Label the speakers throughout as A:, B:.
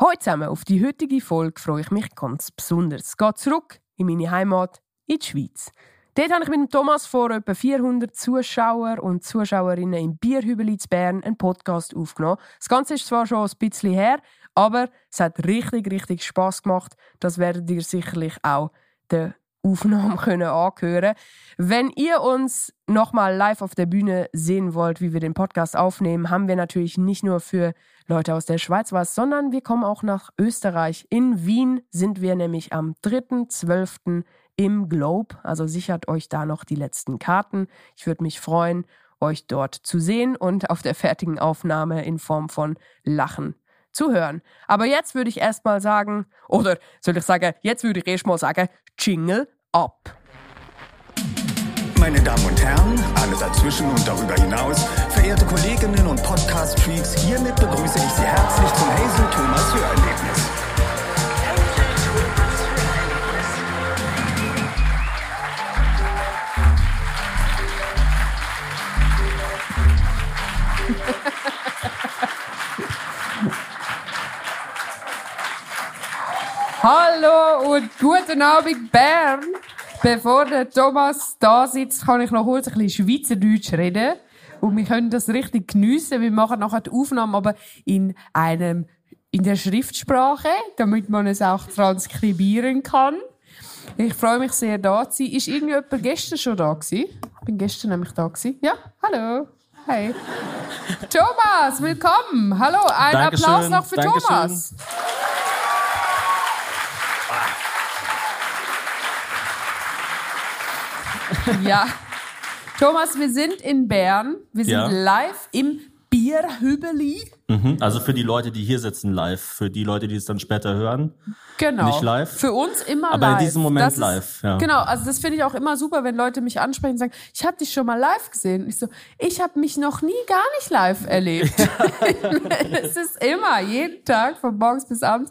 A: Heute zusammen auf die heutige Folge freue ich mich ganz besonders. Es geht zurück in meine Heimat, in die Schweiz. Dort habe ich mit Thomas vor etwa 400 Zuschauer und Zuschauerinnen im Bierhübeli zu Bern einen Podcast aufgenommen. Das Ganze ist zwar schon ein bisschen her, aber es hat richtig, richtig Spass gemacht. Das werdet ihr sicherlich auch der Aufnahme können anhören. Wenn ihr uns nochmal live auf der Bühne sehen wollt, wie wir den Podcast aufnehmen, haben wir natürlich nicht nur für Leute aus der Schweiz was, sondern wir kommen auch nach Österreich. In Wien sind wir nämlich am 3.12. im Globe. Also sichert euch da noch die letzten Karten. Ich würde mich freuen, euch dort zu sehen und auf der fertigen Aufnahme in Form von Lachen zu hören. Aber jetzt würde ich erstmal sagen, oder soll ich sagen, jetzt würde ich erstmal sagen, Jingle ab.
B: Meine Damen und Herren, alle dazwischen und darüber hinaus, verehrte Kolleginnen und Podcast-Freaks, hiermit begrüße ich Sie herzlich zum Hazel Thomas Hörerlebnis.
A: Hallo und guten Abend Bern. Bevor der Thomas da sitzt, kann ich noch kurz ein bisschen Schweizerdeutsch reden. Und wir können das richtig geniessen. Wir machen nachher die Aufnahme aber in einem, in der Schriftsprache, damit man es auch transkribieren kann. Ich freue mich sehr, da zu sein. Ist irgendjemand gestern schon da gewesen? Ich bin gestern nämlich da gewesen. Ja, hallo. Hey. Thomas, willkommen. Hallo, ein Applaus noch für
C: Dankeschön.
A: Thomas. Ja. Thomas, wir sind in Bern. Wir sind
C: Ja.
A: live im Bierhübeli.
C: Mhm. Also für die Leute, die hier sitzen, live. Für die Leute, die es dann später hören.
A: Genau.
C: Nicht live?
A: Für uns immer
C: Aber in
A: live.
C: diesem Moment
A: Das ist,
C: live, ja.
A: Genau, also das finde ich auch immer super, wenn Leute mich ansprechen und sagen, ich habe dich schon mal live gesehen. Und ich so, ich habe mich noch nie gar nicht live erlebt. es ist immer, jeden Tag, von morgens bis abends.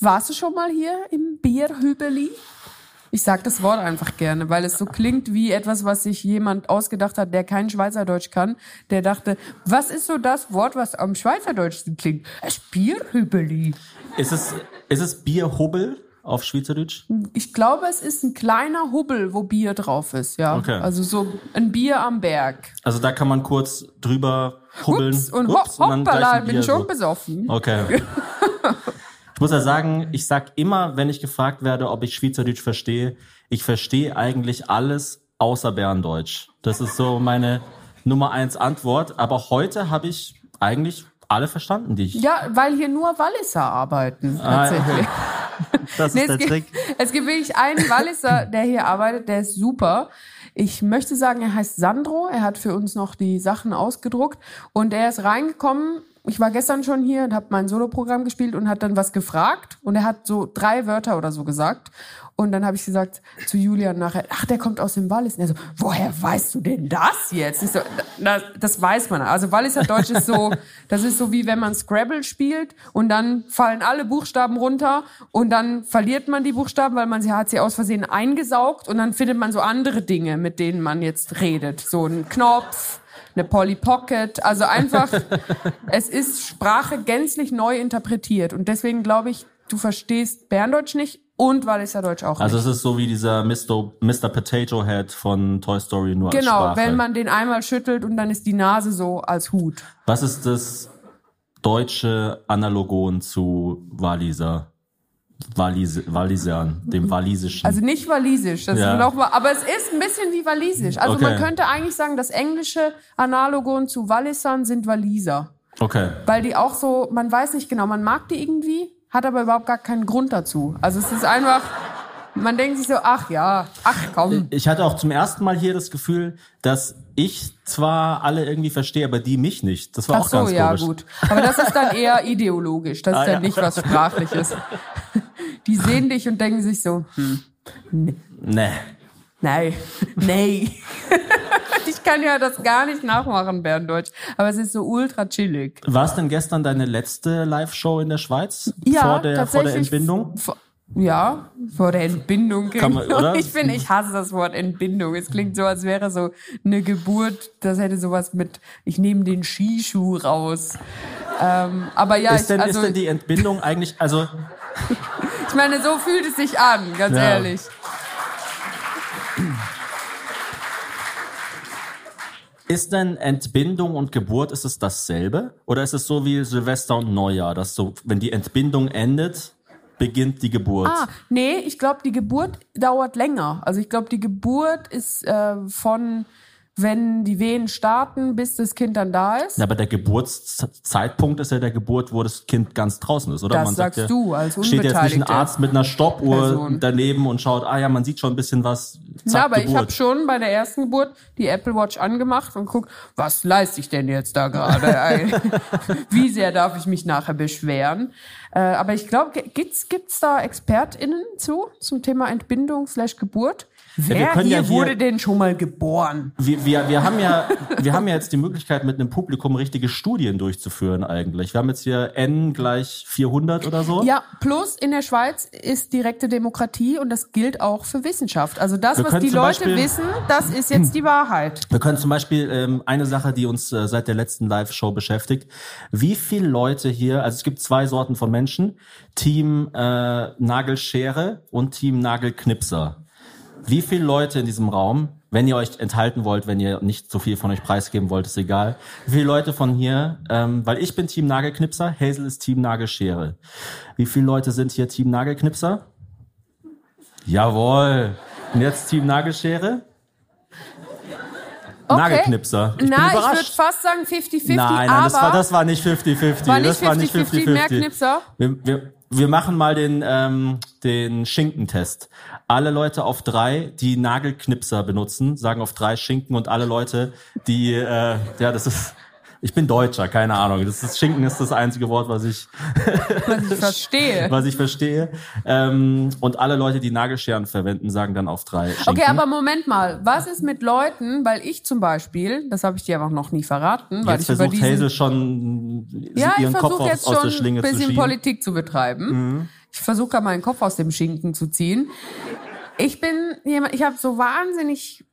A: Warst du schon mal hier im Bierhübeli? Ich sag das Wort einfach gerne, weil es so klingt wie etwas, was sich jemand ausgedacht hat, der kein Schweizerdeutsch kann. Der dachte, was ist so das Wort, was am Schweizerdeutschsten klingt? Es Bierhübeli.
C: Ist es, ist es Bierhubbel auf Schweizerdeutsch?
A: Ich glaube, es ist ein kleiner Hubbel, wo Bier drauf ist, ja.
C: Okay.
A: Also so ein Bier am Berg.
C: Also da kann man kurz drüber hubbeln.
A: Ups, und
C: Ups,
A: ho hoppala,
C: ein
A: bin schon
C: so.
A: besoffen.
C: Okay. Ich muss ja sagen, ich sag immer, wenn ich gefragt werde, ob ich Schweizerdeutsch verstehe, ich verstehe eigentlich alles außer Berndeutsch. Das ist so meine Nummer eins Antwort. Aber heute habe ich eigentlich alle verstanden, die ich.
A: Ja, weil hier nur Walliser arbeiten,
C: Ah,
A: tatsächlich.
C: Das
A: Nee,
C: ist der
A: es, gibt,
C: Trick.
A: es gibt wirklich einen Walliser, der hier arbeitet, der ist super. Ich möchte sagen, er heißt Sandro. Er hat für uns noch die Sachen ausgedruckt und er ist reingekommen. Ich war gestern schon hier und habe mein Soloprogramm gespielt und hat dann was gefragt und er hat so drei Wörter oder so gesagt und dann habe ich gesagt zu Julian nachher, ach, der kommt aus dem Wallis. Und er so, woher weißt du denn das jetzt? Ich so, das, das weiß man. Also Walliser Deutsch ist so, das ist so wie wenn man Scrabble spielt und dann fallen alle Buchstaben runter und dann verliert man die Buchstaben, weil man sie hat sie aus Versehen eingesaugt und dann findet man so andere Dinge, mit denen man jetzt redet. So ein Knopf, eine Polly Pocket. Also einfach, es ist Sprache gänzlich neu interpretiert und deswegen glaube ich, du verstehst Berndeutsch nicht und Walliser Deutsch auch
C: Also
A: nicht.
C: es ist so wie dieser Mr. Mr. Potato Head von Toy Story nur als
A: Genau,
C: Sprache.
A: wenn man den einmal schüttelt und dann ist die Nase so als Hut.
C: Was ist das deutsche Analogon zu Waliser? Walis Walisern, dem Walisischen.
A: Also nicht Walisisch, das
C: Ja.
A: ist noch mal, aber es ist ein bisschen wie Walisisch. Also
C: Okay.
A: man könnte eigentlich sagen, das englische Analogon zu Wallisern sind Waliser.
C: okay.
A: Weil die auch so, man weiß nicht genau, man mag die irgendwie, hat aber überhaupt gar keinen Grund dazu. Also es ist einfach, man denkt sich so, ach ja, ach komm.
C: Ich hatte auch zum ersten Mal hier das Gefühl, dass ich zwar alle irgendwie verstehe, aber die mich nicht. Das war
A: Ach
C: auch
A: so,
C: ganz
A: ja
C: komisch.
A: gut. Aber das ist dann eher ideologisch, das ist
C: Ah,
A: dann
C: ja.
A: nicht was Sprachliches. Die sehen dich und denken sich so, hm,
C: Nee.
A: nein, nee. Ich kann ja das gar nicht nachmachen, Berndeutsch. Aber es ist so ultra chillig.
C: War es denn gestern deine letzte Live-Show in der Schweiz?
A: Ja,
C: vor, der, vor der
A: tatsächlich.
C: Entbindung?
A: Ja, vor der Entbindung.
C: Kann man, oder?
A: Ich finde, ich hasse das Wort Entbindung. Es klingt so, als wäre so eine Geburt, das hätte sowas mit, ich nehme den Skischuh raus. Ähm, aber ja,
C: ist, denn,
A: ich, also,
C: ist denn die Entbindung eigentlich, also
A: ich meine, so fühlt es sich an, ganz
C: Ja.
A: ehrlich.
C: ist denn Entbindung und Geburt, ist es dasselbe? Oder ist es so wie Silvester und Neujahr, dass so, wenn die Entbindung endet, beginnt die Geburt?
A: Ah, nee, ich glaube, die Geburt dauert länger. Also ich glaube, die Geburt ist äh, von, wenn die Wehen starten, bis das Kind dann da ist.
C: Ja, aber der Geburtszeitpunkt ist ja der Geburt, wo das Kind ganz draußen ist, oder?
A: Das
C: man sagt
A: sagst
C: ja,
A: du als
C: Steht jetzt nicht ein. Arzt mit einer Stoppuhr
A: Person.
C: daneben und schaut, ah ja, man sieht schon ein bisschen was. Zack,
A: Na, aber ich
C: Geburt.
A: habe schon bei der ersten Geburt die Apple Watch angemacht und guck, was leiste ich denn jetzt da gerade? Wie sehr darf ich mich nachher beschweren? Äh, aber ich glaube, gibt's gibt's da ExpertInnen zu zum Thema Entbindung slash Geburt? Wer
C: können
A: hier,
C: ja hier-
A: wurde denn schon mal geboren?
C: Wir, wir, wir, haben ja, wir haben ja jetzt die Möglichkeit, mit einem Publikum richtige Studien durchzuführen eigentlich. Wir haben jetzt hier N gleich 400 oder so.
A: Ja, plus in der Schweiz ist direkte Demokratie und das gilt auch für Wissenschaft. Also das,
C: Wir
A: was die Leute
C: Beispiel-
A: wissen, das ist jetzt die Wahrheit.
C: Wir können zum Beispiel ähm, eine Sache, die uns äh, seit der letzten Live-Show beschäftigt. Wie viele Leute hier, also es gibt zwei Sorten von Menschen, Team äh, Nagelschere und Team Nagelknipser. Wie viele Leute in diesem Raum, wenn ihr euch enthalten wollt, wenn ihr nicht so viel von euch preisgeben wollt, ist egal. Wie viele Leute von hier, ähm, weil ich bin Team Nagelknipser, Hazel ist Team Nagelschere. Wie viele Leute sind hier Team Nagelknipser? Jawohl. Und jetzt Team Nagelschere?
A: Okay.
C: Nagelknipser. Ich bin
A: Na, ich würde fast sagen 50-50,
C: Nein,
A: aber
C: nein, das war, das war nicht 50-50.
A: War nicht
C: das war nicht
A: 50-50, mehr Knipser?
C: Wir, wir, wir machen mal den, ähm, den Schinkentest. Alle Leute auf drei, die Nagelknipser benutzen, sagen auf drei Schinken und alle Leute, die, äh, ja, das ist, ich bin Deutscher, keine Ahnung. Das ist, Schinken ist das einzige Wort, was ich,
A: was ich verstehe.
C: was ich verstehe. Ähm, und alle Leute, die Nagelscheren verwenden, sagen dann auf drei Schinken.
A: Okay, aber Moment mal, was ist mit Leuten, weil ich zum Beispiel, das habe ich dir aber noch nie verraten, weil
C: Jetzt
A: ich über
C: versucht
A: diesen
C: Hazel schon
A: Ja, ich
C: ihren Kopf
A: versuche
C: aus,
A: jetzt
C: aus
A: schon
C: der
A: ein
C: Schlinge zu
A: bisschen
C: schieben. Mhm.
A: Politik zu betreiben. Ich versuche gerade meinen Kopf aus dem Schinken zu ziehen. Ich bin jemand, ich habe so wahnsinnig,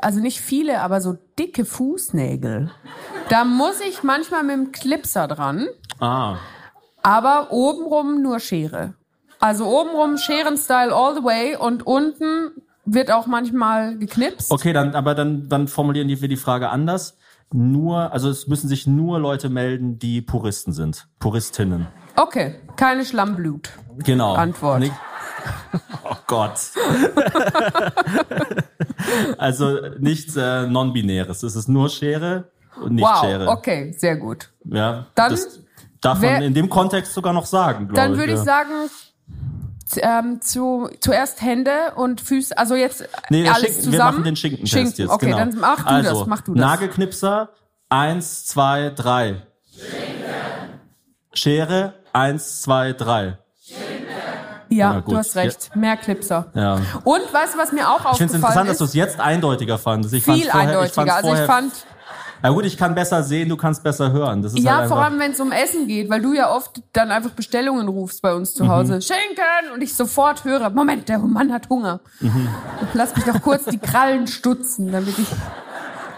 A: also nicht viele, aber so dicke Fußnägel. Da muss ich manchmal mit dem Clipser dran,
C: Ah.
A: aber obenrum nur Schere. Also obenrum Scheren-Style all the way und unten wird auch manchmal geknipst.
C: Okay, dann, aber dann, dann formulieren wir die Frage anders. Nur, also es müssen sich nur Leute melden, die Puristen sind. Puristinnen.
A: Okay, keine Schlammblut.
C: Genau.
A: Antwort.
C: Nicht- Oh Gott. also nichts äh, Non-Binäres. Es ist nur Schere und nicht
A: Wow,
C: Schere.
A: okay, sehr gut.
C: Ja,
A: Dann
C: das darf man in dem Kontext sogar noch sagen, glaube
A: Dann
C: ich.
A: würde ich sagen, ähm, zu, zuerst Hände und Füße, also jetzt
C: Nee,
A: alles
C: Schinken,
A: zusammen.
C: wir machen den Schinkentest
A: Schinken.
C: jetzt.
A: Okay,
C: genau.
A: dann mach du
C: also,
A: das, mach du das.
C: Nagelknipser, eins, zwei, drei. Schere, eins, zwei, drei.
A: Ja,
C: Na
A: du hast recht. Mehr Clipser.
C: Ja.
A: Und weißt du, was mir auch
C: Ich finde es
A: aufgefallen
C: interessant, dass
A: ist?
C: du es jetzt eindeutiger fandest. Ich
A: viel
C: vorher,
A: eindeutiger.
C: Ich
A: also ich fand,
C: ja gut, ich kann besser sehen, du kannst besser hören. Das ist
A: ja,
C: halt
A: vor allem wenn es um Essen geht, weil du ja oft dann einfach Bestellungen rufst bei uns zu
C: Mhm.
A: Hause. Schinken! Und ich sofort höre, Moment, der Mann hat Hunger.
C: Mhm.
A: Lass mich doch kurz die Krallen stutzen, damit ich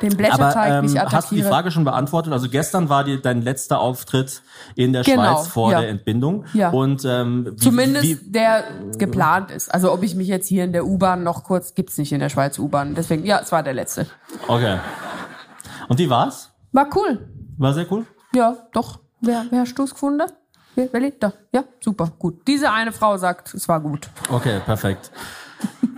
A: den
C: aber
A: Blätterteig
C: ähm,
A: nicht attackiere.
C: hast du die Frage schon beantwortet? Also gestern war die, dein letzter Auftritt in der
A: Genau,
C: Schweiz vor
A: ja.
C: der Entbindung.
A: Ja.
C: Und ähm, wie,
A: Zumindest
C: wie,
A: der geplant ist. Also ob ich mich jetzt hier in der U-Bahn noch kurz, gibt's nicht in der Schweiz U-Bahn. Deswegen, ja, es war der letzte.
C: Okay. Und wie war's?
A: War cool.
C: War sehr cool.
A: Ja, doch. Wer, wer hast du es gefunden? Wer, wer da? Ja, super, gut. Diese eine Frau sagt, es war gut.
C: Okay, perfekt.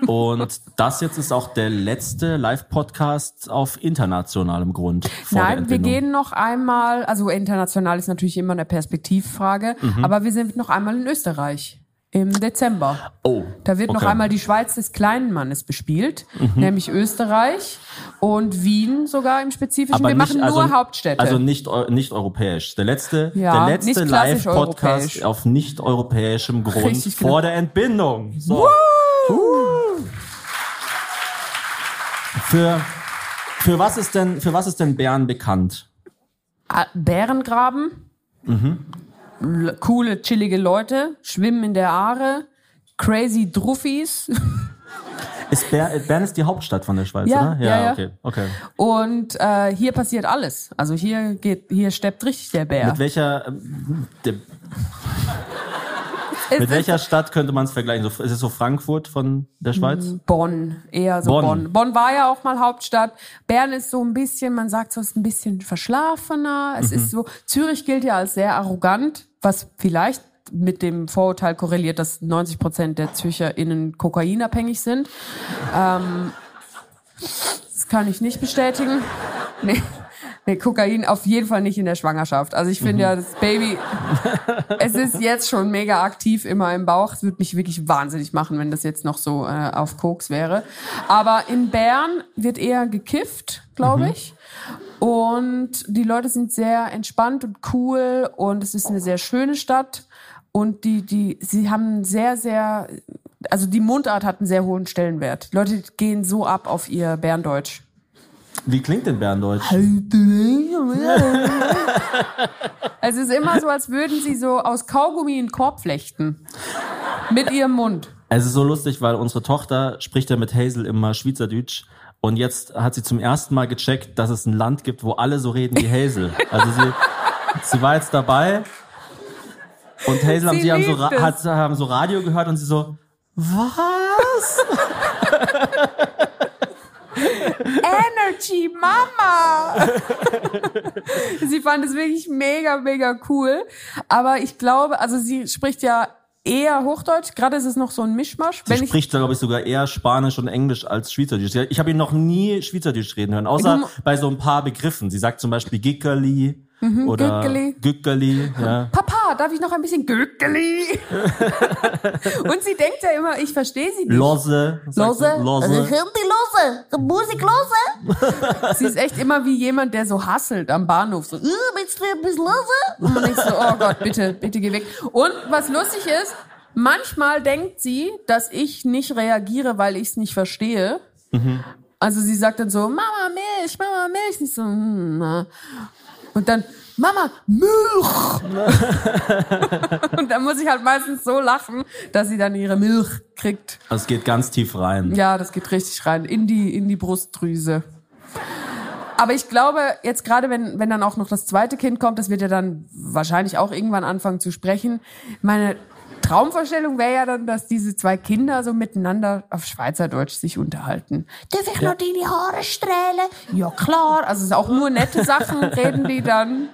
C: Und das jetzt ist auch der letzte Live-Podcast auf internationalem Grund.
A: Nein, wir gehen noch einmal, also international ist natürlich immer eine Perspektivfrage,
C: Mhm.
A: aber wir sind noch einmal in Österreich im Dezember.
C: Oh.
A: Da wird noch
C: okay. Mhm.
A: einmal die Schweiz des kleinen Mannes bespielt, nämlich Österreich und Wien sogar im Spezifischen.
C: Aber
A: wir
C: nicht,
A: machen nur
C: also,
A: Hauptstädte.
C: Also nicht, nicht europäisch. Der letzte,
A: Ja,
C: der letzte Live-Podcast auf nicht europäischem Grund
A: Richtig, genau.
C: vor der Entbindung. So. Für, für was ist denn, für was ist denn Bern bekannt?
A: Ah, Bärengraben,
C: Mhm.
A: Coole, chillige Leute, schwimmen in der Aare, crazy Druffis.
C: Ist Ber Bern ist die Hauptstadt von der Schweiz,
A: Ja,
C: oder?
A: ja, ja.
C: okay, okay.
A: Und äh, hier passiert alles. Also hier geht, hier steppt richtig der Bär.
C: Mit welcher, ähm, mit
A: ist
C: welcher Stadt könnte man es vergleichen? So, ist es so Frankfurt von der Schweiz?
A: Bonn, eher so Bonn.
C: Bonn.
A: Bonn. war ja auch mal Hauptstadt. Bern ist so ein bisschen, man sagt so, ist ein bisschen verschlafener. Es
C: Mhm.
A: ist so, Zürich gilt ja als sehr arrogant, was vielleicht mit dem Vorurteil korreliert, dass 90 Prozent der ZürcherInnen kokainabhängig sind. Ähm, das kann ich nicht bestätigen. Nee. Nee, Kokain auf jeden Fall nicht in der Schwangerschaft. Also ich
C: Mhm.
A: finde ja, das Baby, es ist jetzt schon mega aktiv immer im Bauch. Es würde mich wirklich wahnsinnig machen, wenn das jetzt noch so äh, auf Koks wäre. Aber in Bern wird eher gekifft, glaube ich. Und die Leute sind sehr entspannt und cool und es ist eine sehr schöne Stadt. Und die, die, sie haben sehr, sehr, also die Mundart hat einen sehr hohen Stellenwert. Die Leute gehen so ab auf ihr Berndeutsch.
C: Wie klingt denn Berndeutsch?
A: Also es ist immer so, als würden sie so aus Kaugummi einen Korb flechten. Mit ihrem Mund.
C: Es ist so lustig, weil unsere Tochter spricht ja mit Hazel immer Schweizerdeutsch. Und jetzt hat sie zum ersten Mal gecheckt, dass es ein Land gibt, wo alle so reden wie Hazel. Also sie, sie war jetzt dabei und Hazel haben
A: Sie
C: haben so, hat, haben so Radio gehört und sie so, was?
A: Energy, Mama! sie fand es wirklich mega, mega cool. Aber ich glaube, also sie spricht ja eher Hochdeutsch. Gerade ist es noch so ein Mischmasch.
C: Sie
A: Wenn ich,
C: spricht, glaube ich, sogar eher Spanisch und Englisch als Schweizerdeutsch. Ich habe ihn noch nie Schweizerdeutsch reden hören, außer
A: Du-
C: bei so ein paar Begriffen. Sie sagt zum Beispiel Gickerli oder
A: Gückeli.
C: Gückeli. Ja.
A: Papa, darf ich noch ein bisschen Gückeli? Und sie denkt ja immer, ich verstehe sie nicht.
C: Lose.
A: Lose?
C: sie. Lose.
A: Also, die Lose? Musik Lose? sie ist echt immer wie jemand, der so hasselt am Bahnhof. So, äh, willst du ein bisschen Lose? Und man denkt so, oh Gott, bitte, bitte geh weg. Und was lustig ist, manchmal denkt sie, dass ich nicht reagiere, weil ich es nicht verstehe. Also sie sagt dann so, Mama, Milch, Mama, Milch. Nicht so, hm, na. Und dann, Mama, Milch! und dann muss ich halt meistens so lachen, dass sie dann ihre Milch kriegt.
C: Also es geht ganz tief rein.
A: Ja, das geht richtig rein in die in die Brustdrüse. Aber ich glaube, jetzt gerade wenn wenn dann auch noch das zweite Kind kommt, das wird ja dann wahrscheinlich auch irgendwann anfangen zu sprechen. Meine Traumvorstellung wäre ja dann, dass diese zwei Kinder so miteinander auf Schweizerdeutsch sich unterhalten. Darf ich noch deine Haare strählen? Ja, klar. Also es ist auch nur nette Sachen reden die dann.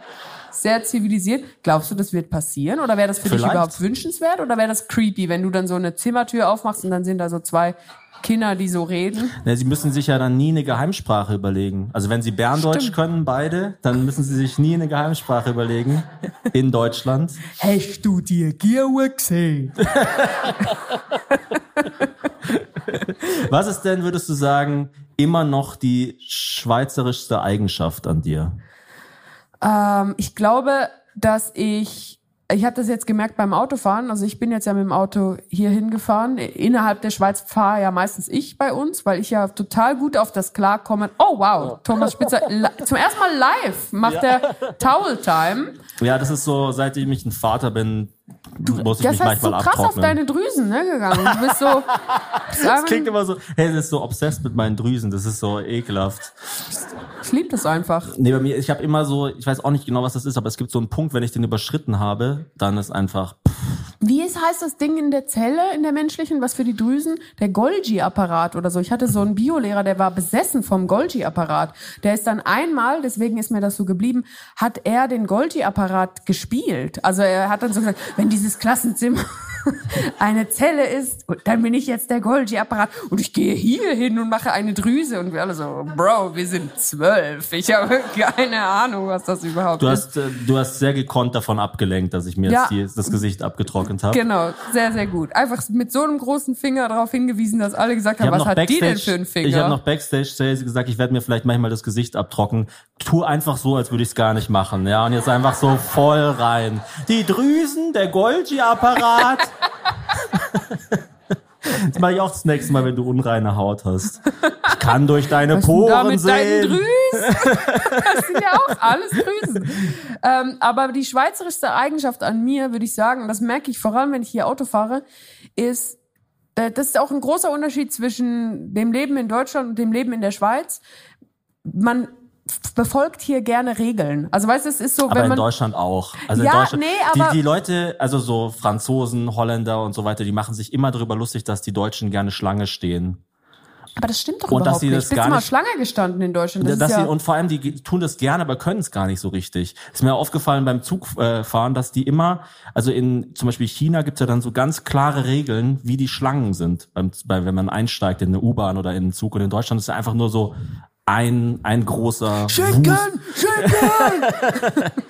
A: Sehr zivilisiert. Glaubst du, das wird passieren? Oder wäre das für dich
C: Vielleicht.
A: überhaupt wünschenswert? Oder wäre das creepy, wenn du dann so eine Zimmertür aufmachst und dann sind da so zwei Kinder, die so reden?
C: Ja, sie müssen sich ja dann nie eine Geheimsprache überlegen. Also wenn sie Berndeutsch
A: Stimmt.
C: können, beide, dann müssen sie sich nie eine Geheimsprache überlegen in Deutschland.
A: Hast du die Gierwe gesehen?
C: Was ist denn, würdest du sagen, immer noch die schweizerischste Eigenschaft an dir?
A: Ähm, ich glaube, dass ich, ich habe das jetzt gemerkt beim Autofahren. Also ich bin jetzt ja mit dem Auto hier hingefahren. Innerhalb der Schweiz fahre ja meistens ich bei uns, weil ich ja total gut auf das klarkomme. Oh wow, Thomas Spitzer zum ersten Mal live macht der Towel Time.
C: Ja, das ist so, seitdem ich ein Vater bin, muss ich
A: Das
C: mich
A: heißt so
C: manchmal
A: krass auf
C: abtrocknen.
A: deine Drüsen ne, gegangen. Du bist so.
C: das klingt immer so, hey, das ist so obsessed mit meinen Drüsen, das ist so ekelhaft.
A: ich liebe das einfach.
C: Nee, bei mir, ich habe immer so, ich weiß auch nicht genau, was das ist, aber es gibt so einen Punkt, wenn ich den überschritten habe, dann ist einfach,
A: Wie ist, heißt das Ding in der Zelle, in der menschlichen, was für die Drüsen? Der Golgi-Apparat oder so. Ich hatte so einen Biolehrer, der war besessen vom Golgi-Apparat. Der ist dann einmal, deswegen ist mir das so geblieben, hat er den Golgi-Apparat gespielt. Also er hat dann so gesagt, wenn dieses Klassenzimmer eine Zelle ist, dann bin ich jetzt der Golgi-Apparat und ich gehe hier hin und mache eine Drüse und wir alle so, Bro, wir sind zwölf. Ich habe keine Ahnung, was das überhaupt
C: du
A: ist.
C: hast, äh, du hast sehr gekonnt davon abgelenkt, dass ich mir
A: Ja.
C: jetzt die, das Gesicht abgetrocknet habe.
A: Genau, sehr, sehr gut. Einfach mit so einem großen Finger darauf hingewiesen, dass alle gesagt haben,
C: hab
A: was hat die denn
C: Backstage,
A: für einen Finger?
C: ich habe noch Backstage zu Hazel gesagt, ich werde mir vielleicht manchmal das Gesicht abtrocknen. Tu einfach so, als würde ich es gar nicht machen. Ja, und jetzt einfach so voll rein. Die Drüsen, der Golgi-Apparat. Das mache ich auch das nächste Mal, wenn du unreine Haut hast. Ich kann durch deine
A: Was denn da
C: Poren
A: mit deinen
C: sehen.
A: Drüsen? Das sind ja auch alles Drüsen. Ähm, aber die schweizerischste Eigenschaft an mir, würde ich sagen, und das merke ich vor allem, wenn ich hier Auto fahre, ist, Da- Das ist auch ein großer Unterschied zwischen dem Leben in Deutschland und dem Leben in der Schweiz. Man befolgt hier gerne Regeln. Also weißt du, es ist so,
C: Aber
A: wenn
C: in
A: man
C: Deutschland auch. Also
A: Ja,
C: in Deutschland,
A: nee, aber-
C: die, die Leute, also so Franzosen, Holländer und so weiter, die machen sich immer darüber lustig, dass die Deutschen gerne Schlange stehen.
A: Aber das stimmt doch
C: Und dass
A: überhaupt
C: sie
A: nicht.
C: das
A: Bist du
C: gar
A: mal
C: nicht-
A: Schlange gestanden in Deutschland? Das
C: dass
A: ja,
C: sie, und vor allem, die tun das gerne, aber können es gar nicht so richtig. Ist mir aufgefallen beim Zugfahren, äh, dass die immer, also in zum Beispiel China gibt's ja dann so ganz klare Regeln, wie die Schlangen sind, beim, bei, wenn man einsteigt in eine U-Bahn oder in einen Zug. Und in Deutschland ist es einfach nur so ein, ein großer
A: Schinken!
C: Wust.
A: Schinken!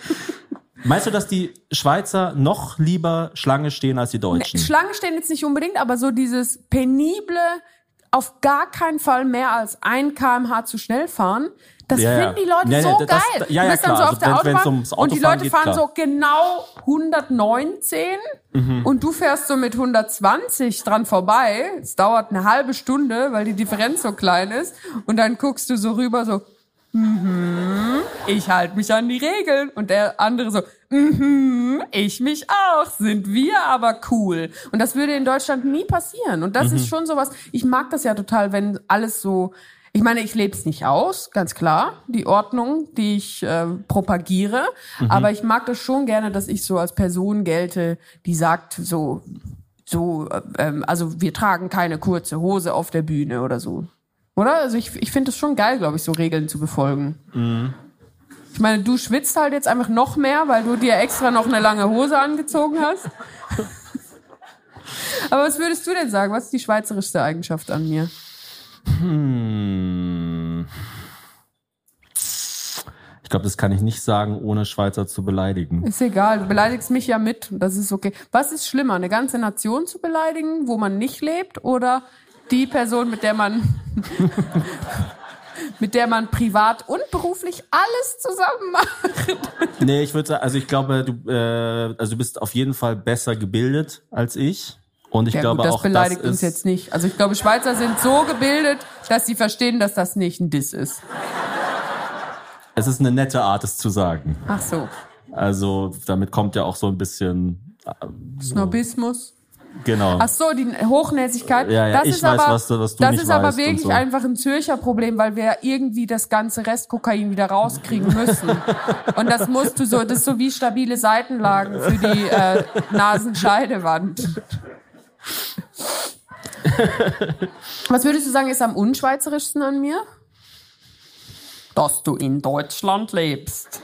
C: Meinst du, dass die Schweizer noch lieber Schlange stehen als die Deutschen?
A: Schlangen stehen jetzt nicht unbedingt, aber so dieses penible, auf gar keinen Fall mehr als ein kmh zu schnell fahren, das
C: Ja, ja.
A: finden die Leute
C: Ja, ja,
A: so
C: das-
A: geil.
C: ja,
A: du
C: ja,
A: bist dann
C: klar.
A: so auf
C: Also
A: der
C: wenn-
A: Autobahn und die Leute fahren
C: klar.
A: so genau 119
C: Mhm.
A: und du fährst so mit 120 dran vorbei. Es dauert eine halbe Stunde, weil die Differenz so klein ist und dann guckst du so rüber so, mhm, ich halte mich an die Regeln und der andere so, mhm, ich mich auch, sind wir aber cool. Und das würde in Deutschland nie passieren. Und das ist schon sowas, ich mag das ja total, wenn alles so, ich meine, ich lebe es nicht aus, ganz klar, die Ordnung, die ich äh, propagiere. Aber ich mag das schon gerne, dass ich so als Person gelte, die sagt so, so, äh, ähm, also wir tragen keine kurze Hose auf der Bühne oder so. Oder? Also ich, ich finde es schon geil, glaube ich, so Regeln zu befolgen. Ich meine, du schwitzt halt jetzt einfach noch mehr, weil du dir extra noch eine lange Hose angezogen hast. Aber was würdest du denn sagen? Was ist die schweizerischste Eigenschaft an mir?
C: Hm. Ich glaube, das kann ich nicht sagen, ohne Schweizer zu beleidigen.
A: Ist egal, du beleidigst mich ja mit. Das ist okay. Was ist schlimmer, eine ganze Nation zu beleidigen, wo man nicht lebt, oder die Person, mit der man mit der man privat und beruflich alles zusammen macht?
C: Nee, ich würde sagen, also ich glaube, du, äh, also du bist auf jeden Fall besser gebildet als ich. Und ich
A: Ja,
C: glaube
A: gut, das
C: auch,
A: beleidigt
C: das
A: uns
C: ist,
A: jetzt nicht. Also ich glaube, Schweizer sind so gebildet, dass sie verstehen, dass das nicht ein Diss ist.
C: es ist eine nette Art, es zu sagen.
A: Ach so.
C: Also damit kommt ja auch so ein bisschen,
A: Snobismus.
C: genau.
A: Ach so, die Hochnäsigkeit.
C: Ja, ja,
A: das
C: ich
A: ist
C: weiß,
A: aber,
C: was du- was du
A: das
C: nicht
A: ist aber
C: weißt
A: wirklich
C: so.
A: einfach ein Zürcher Problem, weil wir irgendwie das ganze Restkokain wieder rauskriegen müssen. Und das musst du so, das ist so wie stabile Seitenlagen für die äh, Nasenscheidewand. Was würdest du sagen, ist am unschweizerischsten an mir? Dass du in Deutschland lebst.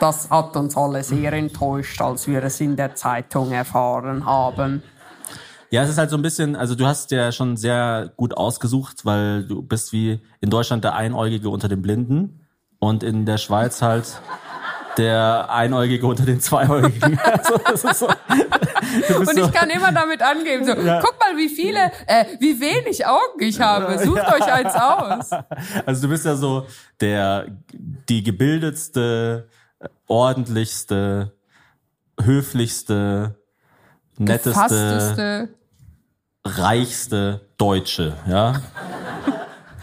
A: Das hat uns alle sehr enttäuscht, als wir es in der Zeitung erfahren haben.
C: Ja, es ist halt so ein bisschen, also du hast ja schon sehr gut ausgesucht, weil du bist wie in Deutschland der Einäugige unter den Blinden und in der Schweiz halt der Einäugige unter den Zweiäugigen. Also, so,
A: Und ich kann immer damit angeben, so, guck mal, wie viele, äh, wie wenig Augen ich habe. Sucht euch eins aus.
C: also du bist ja so der, die gebildetste, ordentlichste, höflichste, netteste,
A: Fasteste.
C: reichste Deutsche, ja?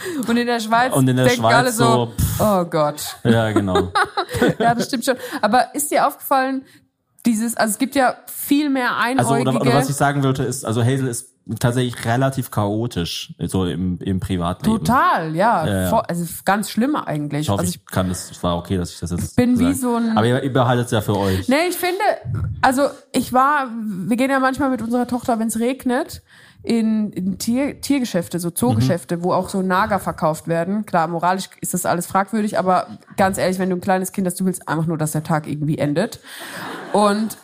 A: Und in der Schweiz
C: Und in der
A: denken
C: Schweiz
A: alle so,
C: so,
A: oh Gott.
C: Ja, genau.
A: Ja, das stimmt schon. Aber ist dir aufgefallen, dieses, also es gibt ja viel mehr
C: Also,
A: Einäugige.
C: oder, oder was ich sagen wollte, ist, also Hazel ist tatsächlich relativ chaotisch, so im, im Privatleben.
A: Total, ja.
C: Ja, ja.
A: Voll- Also ganz schlimm eigentlich.
C: Ich hoffe,
A: also
C: ich kann das, es war okay, dass ich das jetzt
A: bin wie
C: sage.
A: so ein-
C: Aber ihr, ihr behaltet es ja für euch.
A: Nee, ich finde, also ich war, wir gehen ja manchmal mit unserer Tochter, wenn es regnet, in, in Tier, Tiergeschäfte, so Zoogeschäfte, wo auch so Nager verkauft werden. Klar, moralisch ist das alles fragwürdig, aber ganz ehrlich, wenn du ein kleines Kind hast, du willst einfach nur, dass der Tag irgendwie endet. Und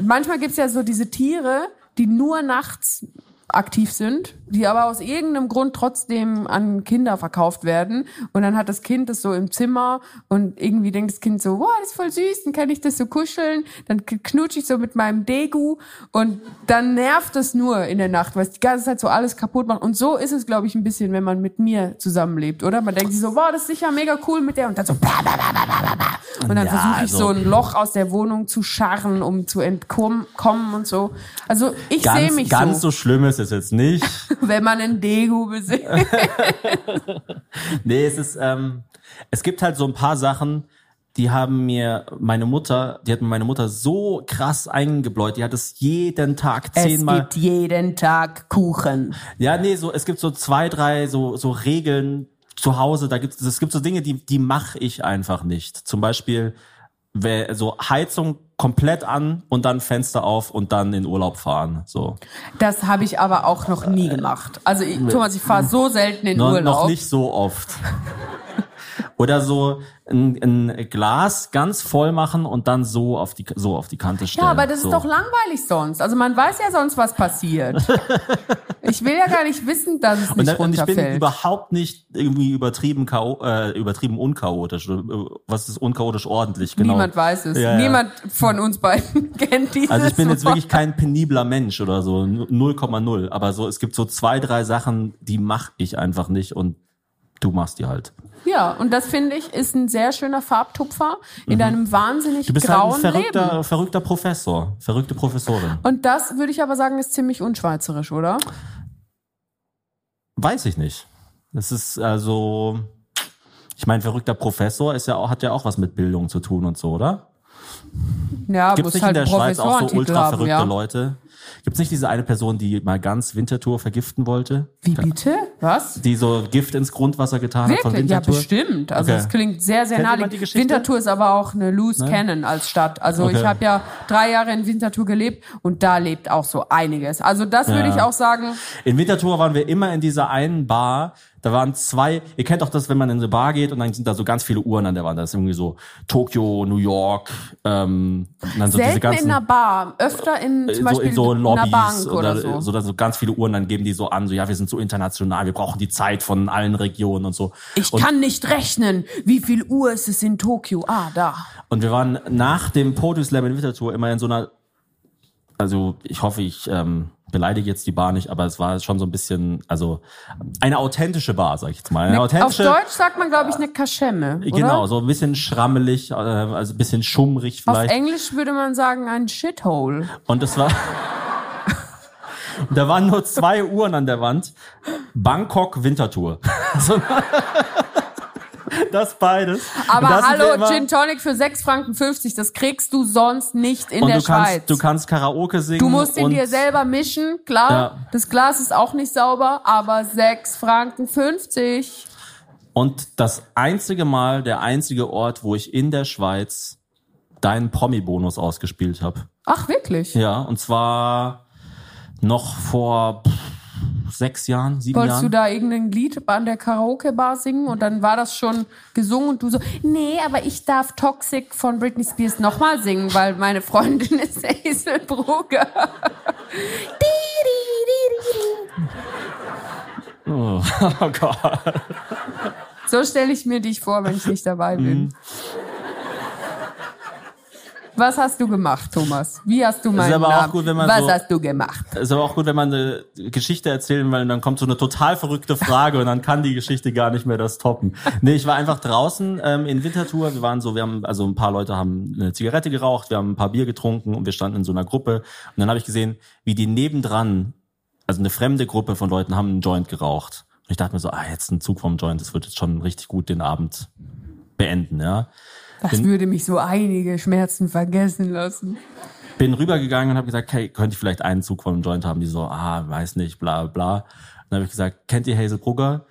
A: manchmal gibt's ja so diese Tiere, die nur nachts aktiv sind, die aber aus irgendeinem Grund trotzdem an Kinder verkauft werden. Und dann hat das Kind das so im Zimmer und irgendwie denkt das Kind so, wow, das ist voll süß, dann kann ich das so kuscheln. Dann knutsche ich so mit meinem Degu und dann nervt das nur in der Nacht, weil es die ganze Zeit so alles kaputt macht. Und so ist es, glaube ich, ein bisschen, wenn man mit mir zusammenlebt, oder? Man denkt sich so, wow, das ist sicher mega cool mit der und dann so, bla, bla, bla, bla, bla, bla. und dann
C: Ja,
A: versuche ich
C: also-
A: so ein Loch aus der Wohnung zu scharren, um zu entkommen kommen und so. Also ich sehe
C: Ganz,
A: mich
C: ganz
A: so,
C: so schlimm ist es jetzt nicht.
A: wenn man einen Degu besitzt.
C: nee, es ist, ähm, es gibt halt so ein paar Sachen, die haben mir meine Mutter, die hat mir meine Mutter so krass eingebläut, die hat es jeden Tag
A: Es
C: zehnmal.
A: gibt jeden Tag Kuchen.
C: Ja, nee, so es gibt so zwei, drei so so Regeln zu Hause. Da gibt es gibt so Dinge, die die mache ich einfach nicht. Zum Beispiel so Heizung komplett an und dann Fenster auf und dann in Urlaub fahren. So
A: Das habe ich aber auch noch nie gemacht. Also ich, Thomas, ich fahre so selten in
C: noch,
A: Urlaub.
C: noch nicht so oft. Oder so ein, ein Glas ganz voll machen und dann so auf die so auf die Kante stellen.
A: Ja, aber das
C: so.
A: ist doch langweilig sonst. Also man weiß ja sonst, was passiert. ich will ja gar nicht wissen, dass es
C: Und,
A: nicht
C: dann, und ich bin
A: runterfällt.
C: überhaupt nicht irgendwie übertrieben äh, übertrieben unchaotisch. Äh, Was ist unchaotisch ordentlich? Genau.
A: Niemand weiß es.
C: Ja, ja.
A: Niemand von uns beiden kennt dieses
C: Also ich bin jetzt
A: Wort.
C: wirklich kein penibler Mensch oder so 0,0. Aber so es gibt so zwei drei Sachen, die mache ich einfach nicht und du machst die halt.
A: Ja, und das finde ich ist ein sehr schöner Farbtupfer in deinem wahnsinnig
C: Mhm. Du bist halt ein verrückter,
A: Leben.
C: verrückter Professor, verrückte Professorin.
A: Und das würde ich aber sagen, ist ziemlich unschweizerisch, oder?
C: Weiß ich nicht. Das ist also, ich meine, verrückter Professor ist ja auch, hat ja auch was mit Bildung zu tun und so, oder?
A: Ja,
C: Gibt es nicht
A: halt
C: in der Schweiz auch so ultra
A: haben,
C: verrückte
A: ja.
C: Leute? Gibt es nicht diese eine Person, die mal ganz Winterthur vergiften wollte?
A: Wie bitte? Was?
C: Die so Gift ins Grundwasser getan hat von
A: Wirklich? Ja,
C: Winterthur?
A: bestimmt. Also
C: Okay.
A: es klingt sehr, sehr naheliegend. Winterthur ist aber auch eine loose Cannon als Stadt. Also
C: Okay.
A: ich habe ja drei Jahre in Winterthur gelebt und da lebt auch so einiges. Also das würde
C: Ja.
A: ich auch sagen,
C: In Winterthur waren wir immer in dieser einen Bar. Da waren zwei, ihr kennt auch das, wenn man in eine Bar geht und dann sind da so ganz viele Uhren an der Wand. Da ist irgendwie so Tokio, New York, ähm, und dann so diese
A: selten
C: ganzen,
A: in einer Bar, öfter in zum
C: so
A: Beispiel
C: in so
A: in einer Bank oder, so.
C: ganz viele Uhren, dann geben die so an, so ja, wir sind so international, wir brauchen die Zeit von allen Regionen und so.
A: Ich
C: und,
A: kann nicht rechnen, wie viel Uhr ist es in Tokio? Ah, da.
C: und wir waren nach dem Poetry Slam in Winterthur immer in so einer, also ich hoffe, ich ähm, beleidige jetzt die Bar nicht, aber es war schon so ein bisschen, also eine authentische Bar, sag ich jetzt mal. Eine
A: Auf
C: authentische,
A: Deutsch sagt man, glaube ich, eine Kaschemme. Oder?
C: Genau, so ein bisschen schrammelig, äh, also ein bisschen schummrig
A: Auf
C: vielleicht.
A: Englisch würde man sagen ein Shithole.
C: Und es war. Da waren nur zwei Uhren an der Wand. Bangkok Wintertour. Das beides.
A: Aber
C: Und da sind wir
A: hallo,
C: immer-
A: Gin Tonic für 6 Franken 50, das kriegst du sonst nicht in
C: und
A: der
C: du kannst,
A: Schweiz.
C: du kannst Karaoke singen.
A: Du musst ihn dir selber mischen, klar.
C: Ja.
A: Das Glas ist auch nicht sauber, aber 6 Franken 50.
C: Und das einzige Mal, der einzige Ort, wo ich in der Schweiz deinen Promi-Bonus ausgespielt habe.
A: Ach, wirklich?
C: Ja, und zwar noch vor pff, sechs Jahren, sieben
A: Wolltest du
C: Jahren.
A: da irgendein Lied an der Karaoke-Bar singen und dann war das schon gesungen und du so, nee, aber ich darf Toxic von Britney Spears nochmal singen, weil meine Freundin ist Hazel Brugger.
C: oh, oh Gott.
A: So stelle ich mir dich vor, wenn ich nicht dabei bin.
C: Mhm.
A: Was hast du gemacht, Thomas? Wie hast du meinen Namen?
C: gut,
A: Was
C: so-
A: hast du gemacht?
C: ist aber auch gut, wenn man eine Geschichte erzählen will und dann kommt so eine total verrückte Frage und dann kann die Geschichte gar nicht mehr das toppen. Nee, ich war einfach draußen ähm, in Winterthur. Wir waren so, wir haben, also ein paar Leute haben eine Zigarette geraucht, wir haben ein paar Bier getrunken und wir standen in so einer Gruppe. Und dann habe ich gesehen, wie die nebendran, also eine fremde Gruppe von Leuten haben einen Joint geraucht. Und ich dachte mir so, ah, jetzt ein Zug vom Joint, das wird jetzt schon richtig gut den Abend beenden, ja.
A: Das
C: Bin-
A: würde mich so einige Schmerzen vergessen lassen.
C: bin rübergegangen und habe gesagt, hey, könnte ich vielleicht einen Zug von einem Joint haben? Die so, ah, weiß nicht, bla bla. Und dann habe ich gesagt, kennt ihr Hazel Brugger?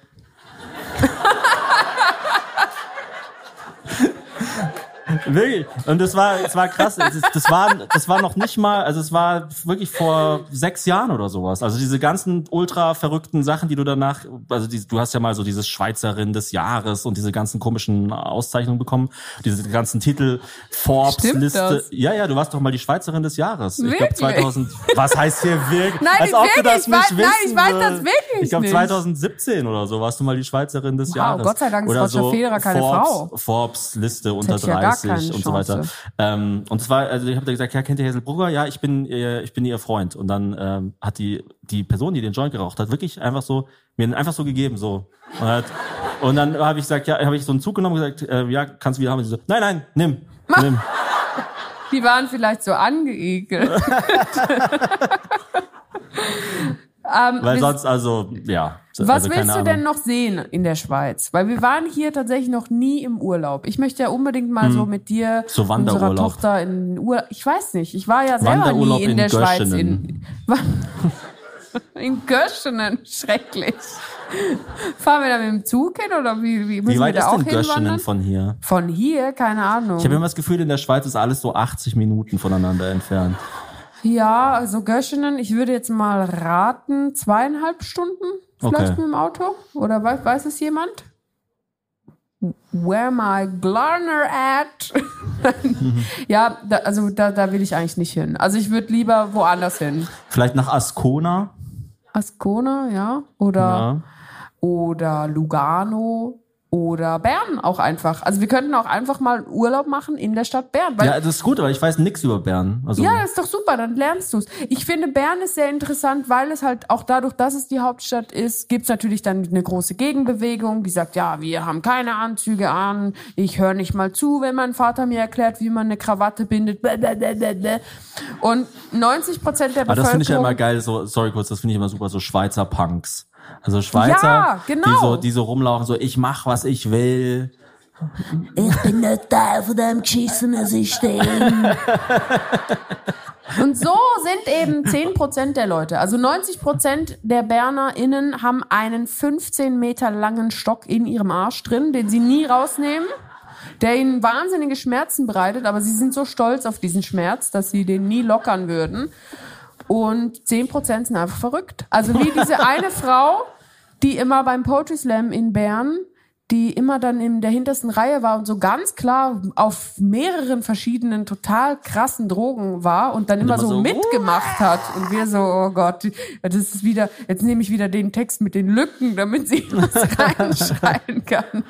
C: Wirklich. Und das war, das war krass. Das, war, das war noch nicht mal, also es war wirklich vor sechs Jahren oder sowas. Also diese ganzen ultra verrückten Sachen, die du danach, also die, du hast ja mal so dieses Schweizerin des Jahres und diese ganzen komischen Auszeichnungen bekommen, diese ganzen Titel, Forbes
A: Stimmt
C: Liste.
A: das?
C: Ja, ja, du warst doch mal die Schweizerin des Jahres. Ich glaube
A: Wirklich?
C: 2000. Was heißt hier wirklich?
A: Nein,
C: Als ob du
A: wirklich,
C: das
A: ich weiß-
C: nicht
A: nein,
C: wissen
A: ich weiß das wirklich
C: Ich glaube
A: nicht.
C: 2017 oder so warst du mal die Schweizerin des
A: Wow,
C: Jahres.
A: Gott sei Dank ist Roger
C: so
A: Federer keine
C: Forbes,
A: Frau.
C: Forbes Liste unter
A: hätte ich ja gar
C: 30
A: keine
C: und so weiter. Ähm, und es war, also ich habe da gesagt, ja, kennt ihr Hazel Brugger? Ja, ich bin, ihr, ich bin ihr Freund. Und dann ähm, hat die die Person, die den Joint geraucht hat, wirklich einfach so mir den einfach so gegeben, so. Und, hat, und dann habe ich gesagt, ja, habe ich so einen Zug genommen und gesagt, äh, ja, kannst du wieder haben. Und sie so, nein, nein, nimm, nimm.
A: Die waren vielleicht so angeekelt. Ähm,
C: Weil sonst, also, ja.
A: Was
C: also,
A: willst du denn
C: Ahnung.
A: noch sehen in der Schweiz? Weil wir waren hier tatsächlich noch nie im Urlaub. Ich möchte ja unbedingt mal so mit dir,
C: Hm. So
A: unserer. Tochter in Urlaub. Ich weiß nicht, ich war ja selber nie in,
C: in
A: der Schweiz. In,
C: Göschenen.
A: in Göschenen, schrecklich. Fahren wir da mit dem Zug hin oder wie, wie müssen
C: Wie weit
A: wir da
C: ist
A: auch
C: denn Göschenen von hier?
A: Von hier, keine Ahnung.
C: Ich habe immer das Gefühl, in der Schweiz ist alles so 80 Minuten voneinander entfernt.
A: Ja, also Göschenen, ich würde jetzt mal raten, zweieinhalb Stunden vielleicht
C: Okay.
A: mit dem Auto. Oder weiß, weiß es jemand? Where my Glarner at? ja, da, also da, da will ich eigentlich nicht hin. Also ich würde lieber woanders hin.
C: Vielleicht nach Ascona?
A: Ascona, ja. Oder,
C: Ja.
A: oder Lugano. Oder Bern auch einfach. Also wir könnten auch einfach mal Urlaub machen in der Stadt Bern.
C: Ja, das ist gut, aber ich weiß nichts über Bern. Also,
A: Ja, das ist doch super, dann lernst du's. Ich finde, Bern ist sehr interessant, weil es halt auch dadurch, dass es die Hauptstadt ist, gibt's natürlich dann eine große Gegenbewegung, die sagt, ja, wir haben keine Anzüge an, ich höre nicht mal zu, wenn mein Vater mir erklärt, wie man eine Krawatte bindet. Blablabla. Und 90 Prozent der
C: aber
A: Bevölkerung...
C: das finde ich ja immer geil, so, sorry kurz, das finde ich immer super, so Schweizer Punks. Also Schweizer,
A: Ja, genau.
C: die, so, die so rumlaufen, so, ich mach, was ich will.
D: Ich bin nicht Teil von dem geschissenen System.
A: Und so sind eben 10% der Leute, also 90% der BernerInnen haben einen 15 Meter langen Stock in ihrem Arsch drin, den sie nie rausnehmen, der ihnen wahnsinnige Schmerzen bereitet, aber sie sind so stolz auf diesen Schmerz, dass sie den nie lockern würden. Und 10% sind einfach verrückt. Also wie diese eine Frau, die immer beim Poetry Slam in Bern, die immer dann in der hintersten Reihe war und so ganz klar auf mehreren verschiedenen total krassen Drogen war und dann immer,
C: immer
A: so,
C: so,
A: mitgemacht hat. Und wir so, oh Gott, das ist wieder, jetzt nehme ich wieder den Text mit den Lücken, damit sie was reinschreien kann.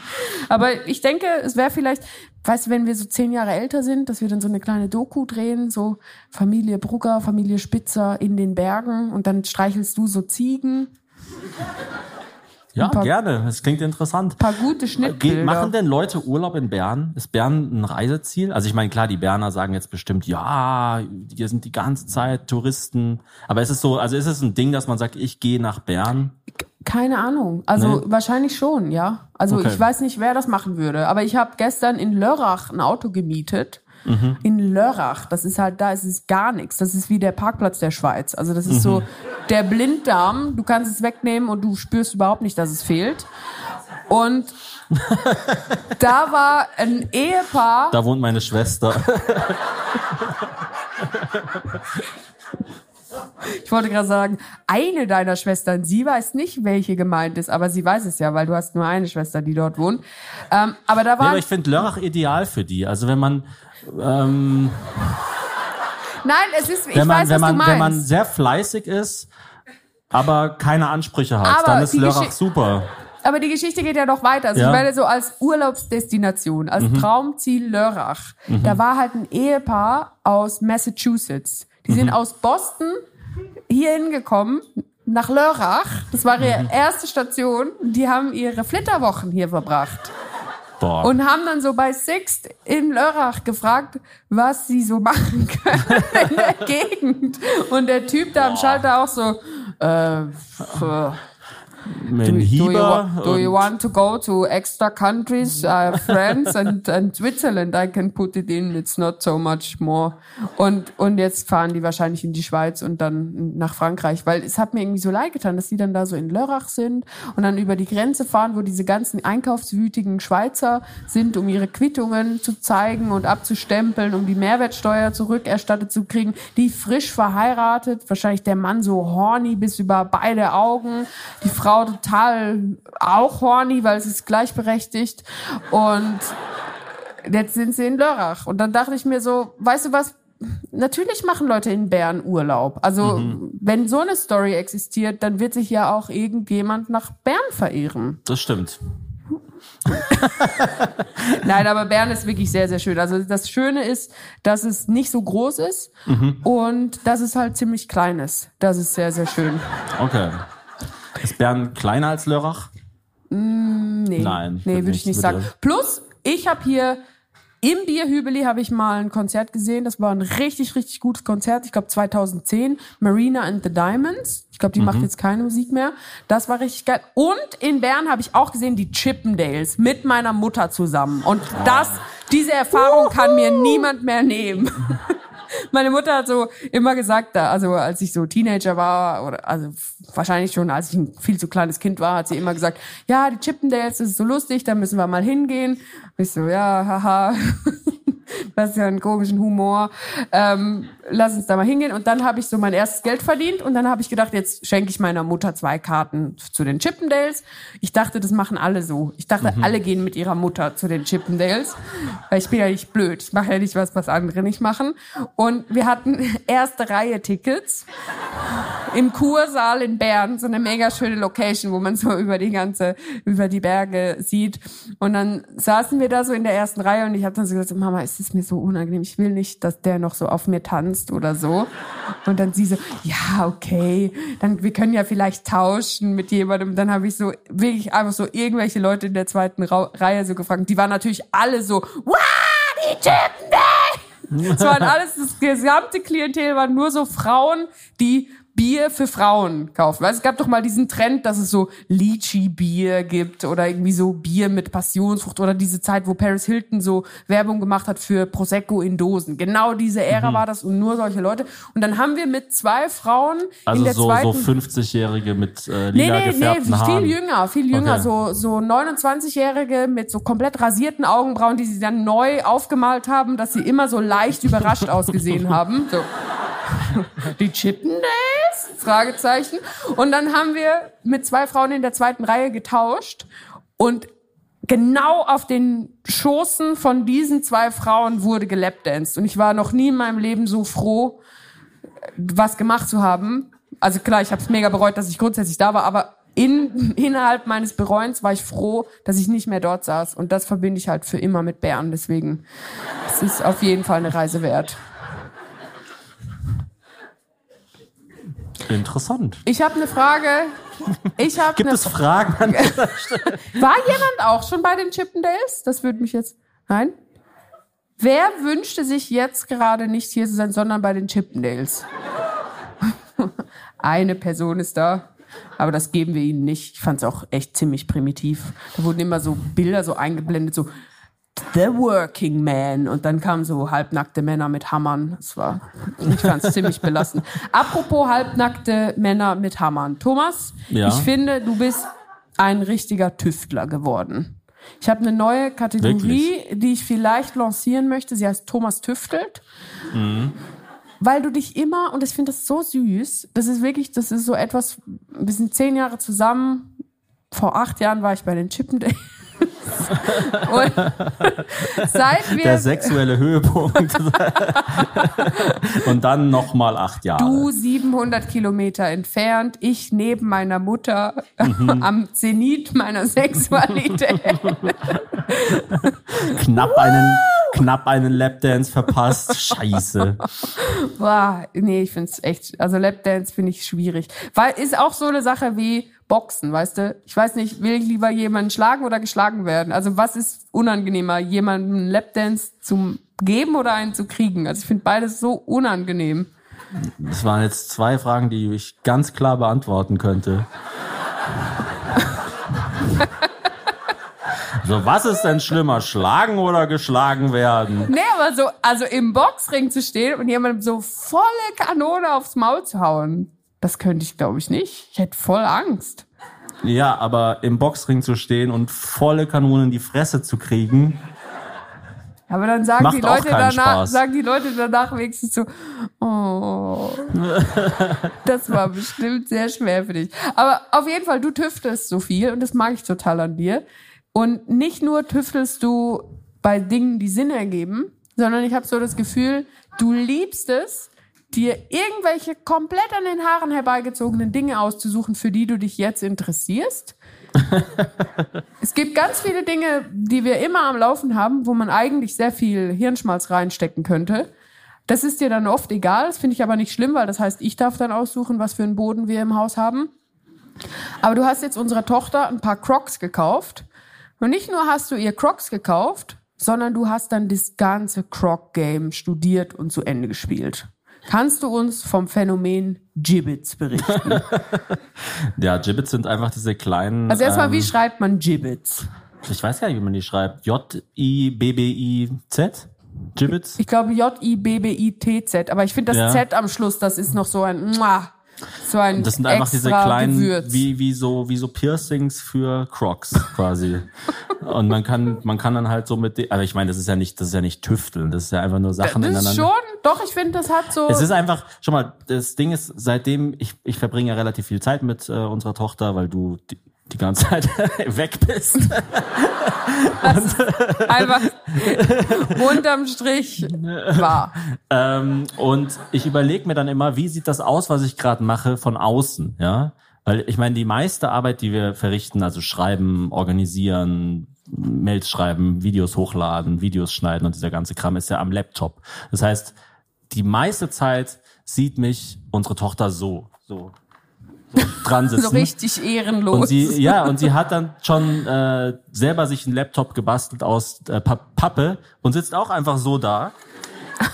A: Aber ich denke, es wäre vielleicht, weißt du, wenn wir so zehn Jahre älter sind, dass wir dann so eine kleine Doku drehen, so Familie Brugger, Familie Spitzer in den Bergen und dann streichelst du so Ziegen,
C: Ja,
A: paar-
C: gerne. Das klingt interessant.
A: paar gute
C: Ge
A: Schnittbilder.
C: machen denn Leute Urlaub in Bern? Ist Bern ein Reiseziel? Also ich meine, klar, die Berner sagen jetzt bestimmt, ja, hier sind die ganze Zeit Touristen. Aber ist es so, also ist es ein Ding, dass man sagt, ich gehe nach Bern?
A: Keine Ahnung. Also
C: Nee?
A: wahrscheinlich schon, ja. Also
C: Okay.
A: ich weiß nicht, wer das machen würde. Aber ich habe gestern in Lörrach ein Auto gemietet.
C: Mhm.
A: In Lörrach. Das ist halt, da ist es gar nichts. Das ist wie der Parkplatz der Schweiz. Also das ist
C: Mhm.
A: so der Blinddarm. Du kannst es wegnehmen und du spürst überhaupt nicht, dass es fehlt. Und da war ein Ehepaar.
C: Da wohnt meine Schwester.
A: Ich wollte gerade sagen, eine deiner Schwestern, sie weiß nicht, welche gemeint ist, aber sie weiß es ja, weil du hast nur eine Schwester, die dort wohnt. Ähm, aber da
C: Ja,
A: war
C: aber ich finde Lörrach ideal für die. Also wenn man, ähm,
A: Nein, es ist, ich
C: wenn man,
A: weiß,
C: wenn
A: was du
C: man, wenn man sehr fleißig ist, aber keine Ansprüche hat,
A: Aber
C: dann ist Lörrach super.
A: Aber die Geschichte geht ja noch weiter. Also
C: Ja.
A: ich meine, so als Urlaubsdestination, als
C: Mhm.
A: Traumziel Lörrach, da war halt ein Ehepaar aus Massachusetts. Die sind
C: Mhm.
A: aus Boston hier hingekommen, nach Lörrach. Das war
C: Mhm.
A: ihre erste Station. Die haben ihre Flitterwochen hier verbracht.
C: Boah.
A: Und haben dann so bei Sixt in Lörrach gefragt, was sie so machen können in der Gegend. Und der Typ da am Schalter auch so, äh, do, do, you, do you want to go to extra countries, uh, France and, and Switzerland? I can put it in. It's not so much more. Und, und jetzt fahren die wahrscheinlich in die Schweiz und dann nach Frankreich, weil es hat mir irgendwie so leid getan, dass die dann da so in Lörrach sind und dann über die Grenze fahren, wo diese ganzen einkaufswütigen Schweizer sind, um ihre Quittungen zu zeigen und abzustempeln, um die Mehrwertsteuer zurückerstattet zu kriegen. Die frisch verheiratet, wahrscheinlich der Mann so horny bis über beide Augen, die Frau total auch horny, weil es ist gleichberechtigt und jetzt sind sie in Lörrach. Und dann dachte ich mir so, weißt du was? Natürlich machen Leute in Bern Urlaub. Also, wenn so eine Story existiert, dann wird sich ja auch irgendjemand nach Bern verirren.
C: Das stimmt.
A: Nein, aber Bern ist wirklich sehr, sehr schön. Also, das Schöne ist, dass es nicht so groß ist und dass es halt ziemlich klein ist. Das ist sehr, sehr schön.
C: Okay. Ist Bern kleiner als Lörrach?
A: Nee,
C: Nein,
A: nee würde ich
C: nicht,
A: sagen. Plus, ich habe hier Im Bierhübeli habe ich mal ein Konzert gesehen. Das war ein richtig, richtig gutes Konzert. Ich glaube 2010. Marina and the Diamonds. Ich glaube, die macht jetzt keine Musik mehr. Das war richtig geil. Und in Bern habe ich auch gesehen die Chippendales mit meiner Mutter zusammen. Und das, diese Erfahrung kann mir niemand mehr nehmen. Meine Mutter hat so immer gesagt, da, also als ich so Teenager war, oder also wahrscheinlich schon, als ich ein viel zu kleines Kind war, hat sie immer gesagt, ja, die Chippendales, das ist so lustig, da müssen wir mal hingehen. Und ich so, ja, haha. Das ist ja einen komischen Humor. Ähm, lass uns da mal hingehen. Und dann habe ich so mein erstes Geld verdient und dann habe ich gedacht, jetzt schenke ich meiner Mutter zwei Karten zu den Chippendales. Ich dachte, das machen alle so. Ich dachte, alle gehen mit ihrer Mutter zu den Chippendales. Weil ich bin ja nicht blöd. Ich mache ja nicht was, was andere nicht machen. Und wir hatten erste Reihe Tickets im Kursaal in Bern, so eine mega schöne Location, wo man so über die ganze, über die Berge sieht. Und dann saßen wir da so in der ersten Reihe und ich habe dann so gesagt, Mama, es ist mir so unangenehm, ich will nicht, dass der noch so auf mir tanzt oder so. Und dann sie so, ja, okay, dann wir können ja vielleicht tauschen mit jemandem. Dann habe ich so wirklich einfach so irgendwelche Leute in der zweiten Ra Reihe so gefragt. Die waren natürlich alle so, wow, die Chippendales! Es waren alles, das gesamte Klientel waren nur so Frauen, die Bier für Frauen kaufen. Weil es gab doch mal diesen Trend, dass es so Lychee-Bier gibt oder irgendwie so Bier mit Passionsfrucht oder diese Zeit, wo Paris Hilton so Werbung gemacht hat für Prosecco in Dosen. Genau diese Ära war das und nur solche Leute. Und dann haben wir mit zwei Frauen in
C: Also
A: der
C: so, so
A: zweiten
C: 50-Jährige mit äh,
A: Nee,
C: lila
A: nee, nee,
C: gefärbten
A: viel
C: Haaren.
A: jünger, viel jünger.
C: Okay.
A: So, so 29-Jährige mit so komplett rasierten Augenbrauen, die sie dann neu aufgemalt haben, dass sie immer so leicht überrascht ausgesehen haben. So. Die Chippendales? Fragezeichen. Und dann haben wir mit zwei Frauen in der zweiten Reihe getauscht und genau auf den Schoßen von diesen zwei Frauen wurde gelapdanced. Und ich war noch nie in meinem Leben so froh, was gemacht zu haben. Also klar, ich habe es mega bereut, dass ich grundsätzlich da war, aber in, innerhalb meines Bereuens war ich froh, dass ich nicht mehr dort saß. Und das verbinde ich halt für immer mit Bern. Deswegen, es ist auf jeden Fall eine Reise wert.
C: Interessant.
A: Ich habe eine Frage. Ich habe
C: Gibt es Fragen an
A: War jemand auch schon bei den Chippendales? Das würde mich jetzt. Nein? Wer wünschte sich jetzt gerade nicht hier zu sein, sondern bei den Chippendales? Eine Person ist da. Aber das geben wir ihnen nicht. Ich fand es auch echt ziemlich primitiv. Da wurden immer so Bilder so eingeblendet, so The Working Man. Und dann kamen so halbnackte Männer mit Hammern. Das war, ich fand es ziemlich belastend. Apropos halbnackte Männer mit Hammern. Thomas,
C: Ja?
A: ich finde, du bist ein richtiger Tüftler geworden. Ich habe eine neue Kategorie, die ich vielleicht lancieren möchte. Sie heißt Thomas tüftelt. Weil du dich immer, und ich finde das so süß, das ist wirklich, das ist so etwas, wir sind zehn Jahre zusammen. Vor acht Jahren war ich bei den Chippendales. und seit wir
C: der sexuelle Höhepunkt. Und dann nochmal acht Jahre.
A: Du 700 Kilometer entfernt, ich neben meiner Mutter am Zenit meiner Sexualität.
C: knapp einen, knapp einen Lapdance verpasst. Scheiße.
A: Boah, nee, ich find's echt, also Lapdance finde ich schwierig. Weil ist auch so eine Sache wie Boxen, weißt du? Ich weiß nicht, will ich lieber jemanden schlagen oder geschlagen werden? Also was ist unangenehmer, jemanden einen Lapdance zu geben oder einen zu kriegen? Also ich finde beides so unangenehm.
C: Das waren jetzt zwei Fragen, die ich ganz klar beantworten könnte. So, was ist denn schlimmer, schlagen oder geschlagen werden?
A: Nee, aber so, also im Boxring zu stehen und jemandem so volle Kanone aufs Maul zu hauen, das könnte ich, glaube ich, nicht. Ich hätte voll Angst.
C: Ja, aber im Boxring zu stehen und volle Kanone in die Fresse zu kriegen,
A: Aber dann sagen die Leute danach,
C: Spaß.
A: sagen die Leute danach wenigstens so, oh, das war bestimmt sehr schwer für dich. Aber auf jeden Fall, du tüftelst so viel und das mag ich total an dir. Und nicht nur tüftelst du bei Dingen, die Sinn ergeben, sondern ich habe so das Gefühl, du liebst es, dir irgendwelche komplett an den Haaren herbeigezogenen Dinge auszusuchen, für die du dich jetzt interessierst. Es gibt ganz viele Dinge, die wir immer am Laufen haben, wo man eigentlich sehr viel Hirnschmalz reinstecken könnte. Das ist dir dann oft egal, das finde ich aber nicht schlimm, weil das heißt, ich darf dann aussuchen, was für einen Boden wir im Haus haben. Aber du hast jetzt unserer Tochter ein paar Crocs gekauft. Und nicht nur hast du ihr Crocs gekauft, sondern du hast dann das ganze Croc-Game studiert und zu Ende gespielt. Kannst du uns vom Phänomen Gibbets berichten?
C: Ja, Gibbets sind einfach diese kleinen.
A: Also erstmal,
C: ähm,
A: wie schreibt man Gibbets?
C: Ich weiß gar nicht, wie man die schreibt. J-I-B-B-I-Z? Gibbets?
A: Ich glaube J-I-B-B-I-T-Z, aber ich finde das
C: Ja.
A: Z am Schluss, das ist noch so ein Mua, so ein
C: Das sind einfach diese kleinen,
A: Gewürz.
C: wie, wie so, wie so Piercings für Crocs quasi. Und man kann, man kann dann halt so mit, aber ich meine, das ist ja nicht, das ist ja nicht tüfteln, das ist ja einfach nur Sachen
A: das ist
C: ineinander.
A: schon, doch, ich finde, das hat so.
C: Es ist einfach, schau mal, das Ding ist, seitdem, ich, ich verbringe ja relativ viel Zeit mit äh, unserer Tochter, weil du die, die ganze Zeit weg bist.
A: einfach unterm Strich war.
C: Ähm, und ich überlege mir dann immer, wie sieht das aus, was ich gerade mache, von außen, ja? Weil ich meine, die meiste Arbeit, die wir verrichten, also schreiben, organisieren, Mails schreiben, Videos hochladen, Videos schneiden und dieser ganze Kram ist ja am Laptop. Das heißt, die meiste Zeit sieht mich unsere Tochter so, so dran sitzen.
A: So richtig ehrenlos.
C: Und sie, ja, und sie hat dann schon äh, selber sich einen Laptop gebastelt aus äh, Pa- Pappe und sitzt auch einfach so da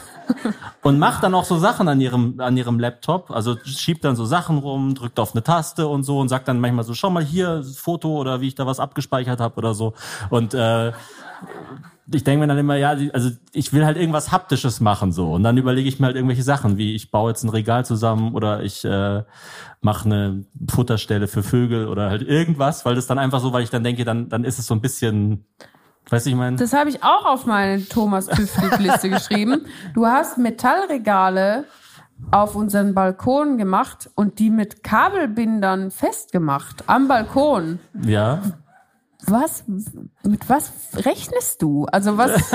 C: und macht dann auch so Sachen an ihrem an ihrem Laptop, also schiebt dann so Sachen rum, drückt auf eine Taste und so und sagt dann manchmal so, schau mal hier Foto oder wie ich da was abgespeichert habe oder so und äh, ich denke mir dann immer, ja, also ich will halt irgendwas Haptisches machen so und dann überlege ich mir halt irgendwelche Sachen, wie ich baue jetzt ein Regal zusammen oder ich äh, mache eine Futterstelle für Vögel oder halt irgendwas, weil das dann einfach so, weil ich dann denke, dann dann ist es so ein bisschen, weißt du, ich meine,
A: Das habe ich auch auf meine Thomas Tüftlich-Liste geschrieben. Du hast Metallregale auf unseren Balkon gemacht und die mit Kabelbindern festgemacht am Balkon.
C: ja,
A: Was, mit was rechnest du? Also was,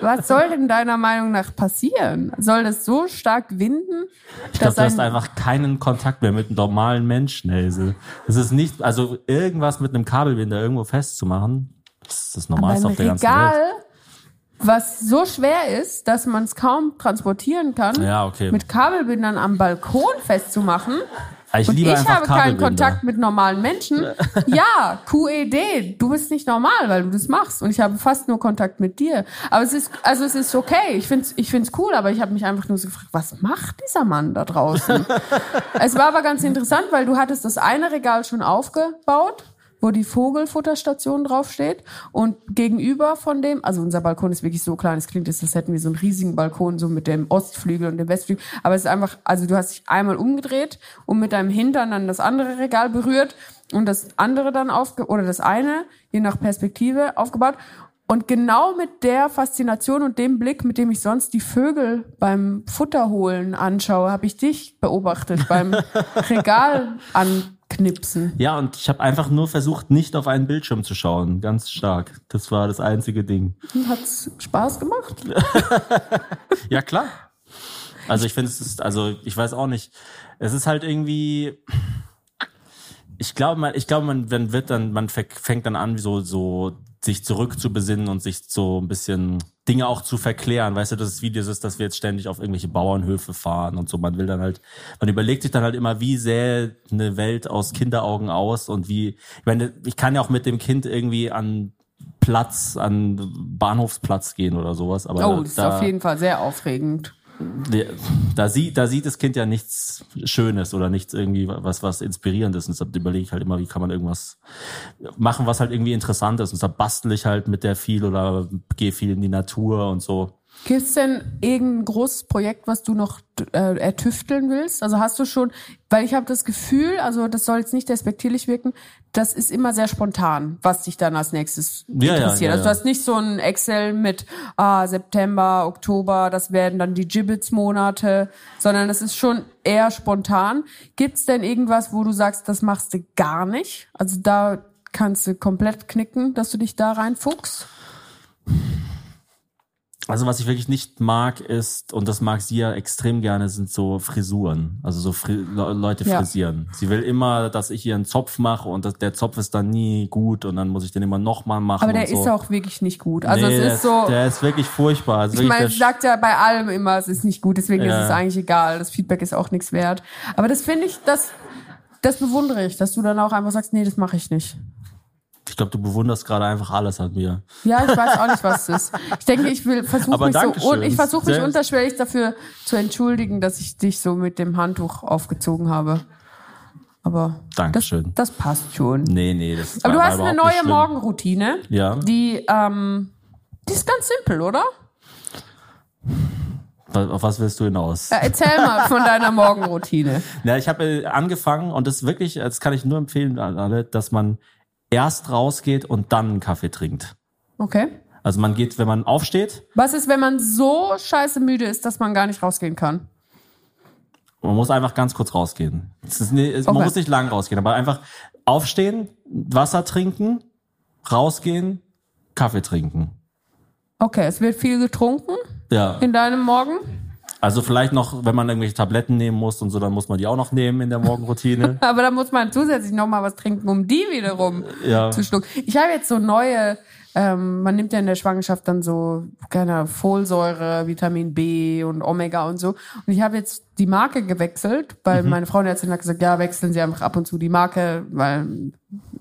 A: was soll denn deiner Meinung nach passieren? Soll das so stark winden,
C: ich glaube, du hast
A: ein,
C: einfach keinen Kontakt mehr mit einem normalen Menschen, Hazel. Es ist nicht, also irgendwas mit einem Kabelbinder irgendwo festzumachen, das ist das Normalste auf der ganzen
A: Regal,
C: Welt.
A: was so schwer ist, dass man es kaum transportieren kann,
C: Ja, okay.
A: mit Kabelbindern am Balkon festzumachen?
C: Ich
A: Und ich habe keinen. Kontakt mit normalen Menschen. Ja, QED, du bist nicht normal, weil du das machst. Und ich habe fast nur Kontakt mit dir. Aber es ist, also es ist okay. Ich find's, ich find's cool, aber ich habe mich einfach nur so gefragt, was macht dieser Mann da draußen? es war aber ganz interessant, weil du hattest das eine Regal schon aufgebaut wo die Vogelfutterstation draufsteht. Und gegenüber von dem, also unser Balkon ist wirklich so klein, es klingt jetzt, als hätten wir so einen riesigen Balkon, so mit dem Ostflügel und dem Westflügel, aber es ist einfach, also du hast dich einmal umgedreht und mit deinem Hintern dann das andere Regal berührt und das andere dann aufge, oder das eine, je nach Perspektive, aufgebaut. Und genau mit der Faszination und dem Blick, mit dem ich sonst die Vögel beim Futterholen anschaue, habe ich dich beobachtet beim Regal anknipsen.
C: Ja, und ich habe einfach nur versucht, nicht auf einen Bildschirm zu schauen. Ganz stark. Das war das einzige Ding.
A: Hat's Spaß gemacht?
C: Ja, klar. Also ich finde, es ist, also ich weiß auch nicht. Es ist halt irgendwie. Ich glaube, man, ich glaube, man, man wird dann, man fäng- fängt dann an, so, so sich zurückzubesinnen und sich so ein bisschen Dinge auch zu verklären. Weißt du, dass es wie dieses, dass wir jetzt ständig auf irgendwelche Bauernhöfe fahren und so. Man will dann halt, man überlegt sich dann halt immer, wie sähe eine Welt aus Kinderaugen aus und wie, ich meine, ich kann ja auch mit dem Kind irgendwie an Platz, an Bahnhofsplatz gehen oder sowas. Aber
A: Oh,
C: da,
A: das ist auf jeden Fall sehr aufregend.
C: Da sieht, da sieht das Kind ja nichts Schönes oder nichts irgendwie was, was Inspirierendes. Und deshalb überlege ich halt immer, wie kann man irgendwas machen, was halt irgendwie interessant ist. Und da bastel ich halt mit der viel oder gehe viel in die Natur und so.
A: Gibt's denn irgendein großes Projekt, was du noch äh, ertüfteln willst? Also hast du schon, weil ich habe das Gefühl, also das soll jetzt nicht despektierlich wirken, das ist immer sehr spontan, was dich dann als nächstes
C: Ja, ja,
A: interessiert.
C: ja,
A: also du
C: ja.
A: hast nicht so ein Excel mit ah, September, Oktober, das werden dann die Gibbets-Monate, sondern das ist schon eher spontan. Gibt's denn irgendwas, wo du sagst, das machst du gar nicht? Also da kannst du komplett knicken, dass du dich da reinfuchst?
C: Also was ich wirklich nicht mag ist, und das mag sie ja extrem gerne, sind so Frisuren. Also so Fri Le Leute
A: Ja.
C: frisieren. Sie will immer, dass ich ihr einen Zopf mache und das, der Zopf ist dann nie gut und dann muss ich den immer nochmal machen.
A: Aber der
C: und so.
A: ist auch wirklich nicht gut. Also
C: nee,
A: es ist so,
C: Der ist wirklich furchtbar. Also
A: ich
C: wirklich
A: meine, sagt ja bei allem immer, es ist nicht gut, deswegen
C: Ja.
A: ist es eigentlich egal. Das Feedback ist auch nichts wert. Aber das finde ich, das, das bewundere ich, dass du dann auch einfach sagst, nee, das mache ich nicht.
C: Ich glaube, du bewunderst gerade einfach alles an mir.
A: Ja, ich weiß auch nicht, was es ist. Ich denke, ich will versuche mich so und ich versuche mich unterschwellig dafür zu entschuldigen, dass ich dich so mit dem Handtuch aufgezogen habe. Aber das,
C: Dankeschön.
A: das passt schon.
C: Nee, nee, das
A: Aber du hast eine neue. Morgenroutine,
C: Ja.
A: die ähm, die ist ganz simpel, oder?
C: Auf was willst du hinaus?
A: Ja, erzähl mal von deiner Morgenroutine.
C: Ja, ich habe äh, angefangen und das wirklich, das kann ich nur empfehlen an alle, dass man erst rausgeht und dann einen Kaffee trinkt.
A: Okay.
C: Also man geht, wenn man aufsteht,
A: Was ist, wenn man so scheiße müde ist, dass man gar nicht rausgehen kann?
C: man muss einfach ganz kurz rausgehen. Nie- es, Man
A: Okay.
C: muss nicht lang rausgehen, aber einfach aufstehen, Wasser trinken, rausgehen, Kaffee trinken.
A: Okay, es wird viel getrunken
C: Ja.
A: in deinem Morgen.
C: Also vielleicht noch, wenn man irgendwelche Tabletten nehmen muss und so, dann muss man die auch noch nehmen in der Morgenroutine.
A: Aber da muss man zusätzlich noch mal was trinken, um die wiederum
C: Ja.
A: zu schlucken. Ich habe jetzt so neue, ähm, man nimmt ja in der Schwangerschaft dann so, keine Ahnung, Folsäure, Vitamin B und Omega und so. Und ich habe jetzt die Marke gewechselt, weil
C: Mhm.
A: meine Frauenärztin hat gesagt, ja, wechseln Sie einfach ab und zu die Marke, weil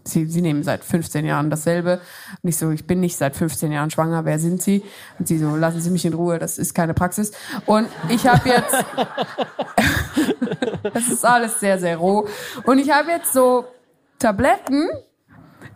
A: sie, sie nehmen seit 15 Jahren dasselbe. Und ich so, ich bin nicht seit 15 Jahren schwanger, wer sind Sie? Und sie so, lassen Sie mich in Ruhe, das ist keine Praxis. Und ich habe jetzt das ist alles sehr, sehr roh. Und ich habe jetzt so Tabletten,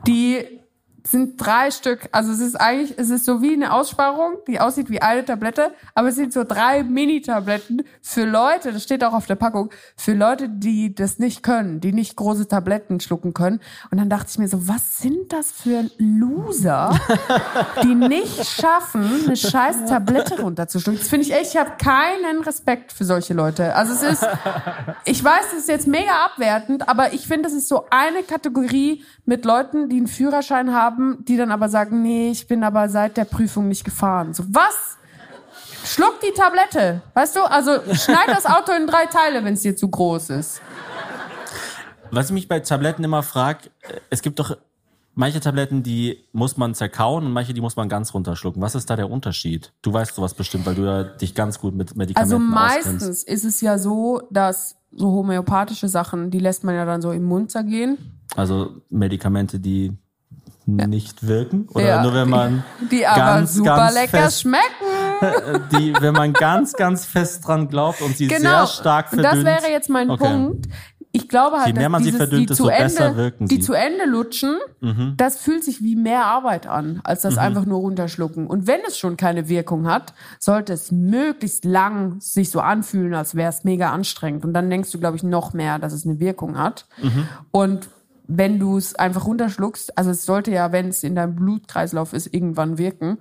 A: die sind drei Stück. Also es ist eigentlich, es ist so wie eine Aussparung, die aussieht wie eine Tablette, aber es sind so drei Mini-Tabletten für Leute, das steht auch auf der Packung, für Leute, die das nicht können, die nicht große Tabletten schlucken können. Und dann dachte ich mir so, was sind das für Loser, die nicht schaffen, eine scheiß Tablette runterzuschlucken? Das finde ich echt, ich habe keinen Respekt für solche Leute. Also es ist, ich weiß, das ist jetzt mega abwertend, aber ich finde, das ist so eine Kategorie mit Leuten, die einen Führerschein haben, die dann aber sagen, nee, ich bin aber seit der Prüfung nicht gefahren. So, was? Schluck die Tablette. Weißt du, also schneid das Auto in drei Teile, wenn es dir zu groß ist.
C: Was ich mich bei Tabletten immer frage, es gibt doch manche Tabletten, die muss man zerkauen und manche, die muss man ganz runterschlucken. Was ist da der Unterschied? Du weißt sowas bestimmt, weil du ja dich ganz gut mit
A: Also
C: Medikamenten auskennst.
A: meistens ist es ja so, dass so homöopathische Sachen, die lässt man ja dann so im Mund zergehen.
C: Also Medikamente, die nicht wirken oder
A: Ja,
C: nur wenn man
A: Die, die aber
C: ganz,
A: super
C: ganz
A: lecker
C: fest,
A: schmecken.
C: die, wenn man ganz, ganz fest dran glaubt und sie
A: Genau.
C: sehr stark
A: Und
C: verdünnt.
A: das wäre jetzt mein
C: Okay.
A: Punkt. Ich glaube halt,
C: Je mehr man sie
A: dieses,
C: verdünnt,
A: die
C: desto
A: zu Ende,
C: besser wirken
A: die
C: sie. Mhm.
A: zu Ende lutschen, das fühlt sich wie mehr Arbeit an, als das einfach nur runterschlucken. Und wenn es schon keine Wirkung hat, sollte es möglichst lang sich so anfühlen, als wäre es mega anstrengend. Und dann denkst du, glaube ich, noch mehr, dass es eine Wirkung hat.
C: Mhm.
A: Und wenn du es einfach runterschluckst, also es sollte ja, wenn es in deinem Blutkreislauf ist, irgendwann wirken.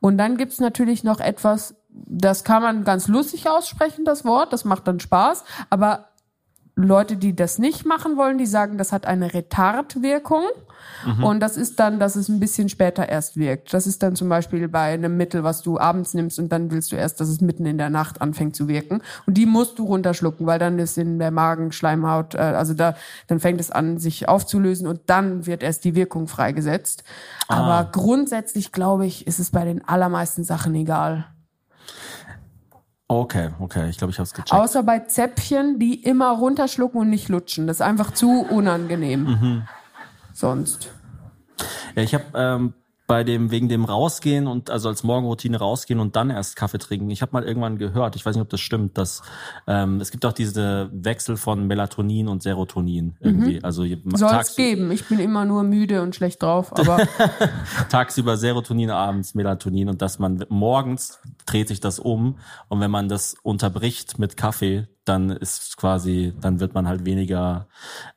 A: Und dann gibt's natürlich noch etwas, das kann man ganz lustig aussprechen, das Wort, das macht dann Spaß, aber Leute, die das nicht machen wollen, die sagen, das hat eine Retardwirkung. Und das ist dann, dass es ein bisschen später erst wirkt. Das ist dann zum Beispiel bei einem Mittel, was du abends nimmst und dann willst du erst, dass es mitten in der Nacht anfängt zu wirken. Und die musst du runterschlucken, weil dann ist in der Magenschleimhaut, äh, also da, dann fängt es an, sich aufzulösen und dann wird erst die Wirkung freigesetzt. Aber grundsätzlich, glaube ich, ist es bei den allermeisten Sachen egal.
C: Okay, okay, ich glaube, ich habe es gecheckt.
A: Außer bei Zäpfchen, die immer runterschlucken und nicht lutschen. Das ist einfach zu unangenehm. Sonst.
C: Ja, ich habe ähm, bei dem wegen dem rausgehen und also als Morgenroutine rausgehen und dann erst Kaffee trinken. Ich habe mal irgendwann gehört, ich weiß nicht, ob das stimmt, dass ähm, es gibt auch diese Wechsel von Melatonin und Serotonin irgendwie. Also je-
A: Soll es geben. Ich bin immer nur müde und schlecht drauf, aber
C: tagsüber Serotonin, abends Melatonin und dass man morgens dreht sich das um und wenn man das unterbricht mit Kaffee, dann ist quasi, dann wird man halt weniger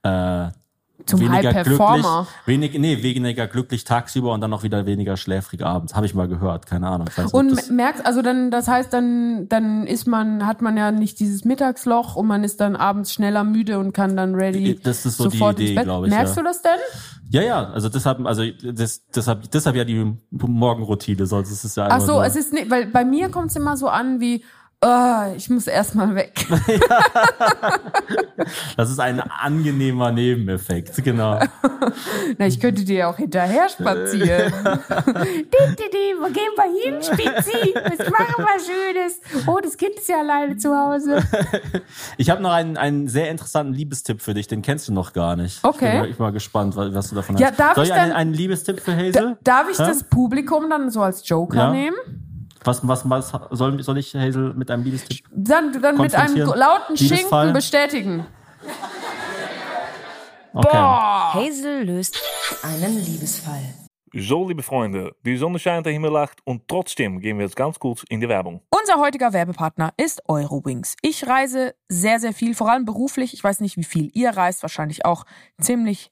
C: äh,
A: zum
C: weniger
A: High Performer.
C: glücklich, wenig, nee, weniger glücklich tagsüber und dann noch wieder weniger schläfrig abends. Habe ich mal gehört, keine Ahnung. Nicht,
A: Und
C: das,
A: merkt, also dann, das heißt, dann, dann ist man, hat man ja nicht dieses Mittagsloch und man ist dann abends schneller müde und kann dann ready
C: Das ist so die
A: sofort
C: Idee,
A: ins Bett.
C: glaub ich,
A: Merkst
C: ja.
A: du das denn?
C: ja, ja, also deshalb, also das, deshalb, deshalb ja die Morgenroutine, sonst ist es ja
A: Ach so,
C: nur,
A: es ist nicht, weil bei mir kommt es immer so an wie,
E: Oh, ich muss erstmal weg.
C: Das ist ein angenehmer Nebeneffekt, genau.
E: Na, ich könnte dir ja auch hinterher spazieren. wo gehen wir hin, Spitzi? Was machen wir Schönes? Oh, das Kind ist ja alleine zu Hause.
C: Ich habe noch einen, einen sehr interessanten Liebestipp für dich, den kennst du noch gar nicht.
E: Okay.
C: Ich bin, ich mal gespannt, was du davon
E: Ja,
C: hast.
E: darf
C: Soll
E: ich
C: ich einen,
E: dann-
C: einen Liebestipp für Hazel?
E: darf ich
C: Hä?
E: das Publikum dann so als Joker
C: Ja.
E: nehmen?
C: Was, was, was soll, soll ich Hazel mit einem Liebestipp?
E: Dann, dann mit einem
C: Konfrontieren.
E: lauten. Schinken bestätigen.
C: Okay.
F: Hazel löst einen Liebesfall.
G: So, liebe Freunde, die Sonne scheint, der Himmel lacht und trotzdem gehen wir jetzt ganz kurz in die Werbung.
A: Unser heutiger Werbepartner ist Eurowings. Ich reise sehr, sehr viel, vor allem beruflich. Ich weiß nicht, wie viel ihr reist, wahrscheinlich auch ziemlich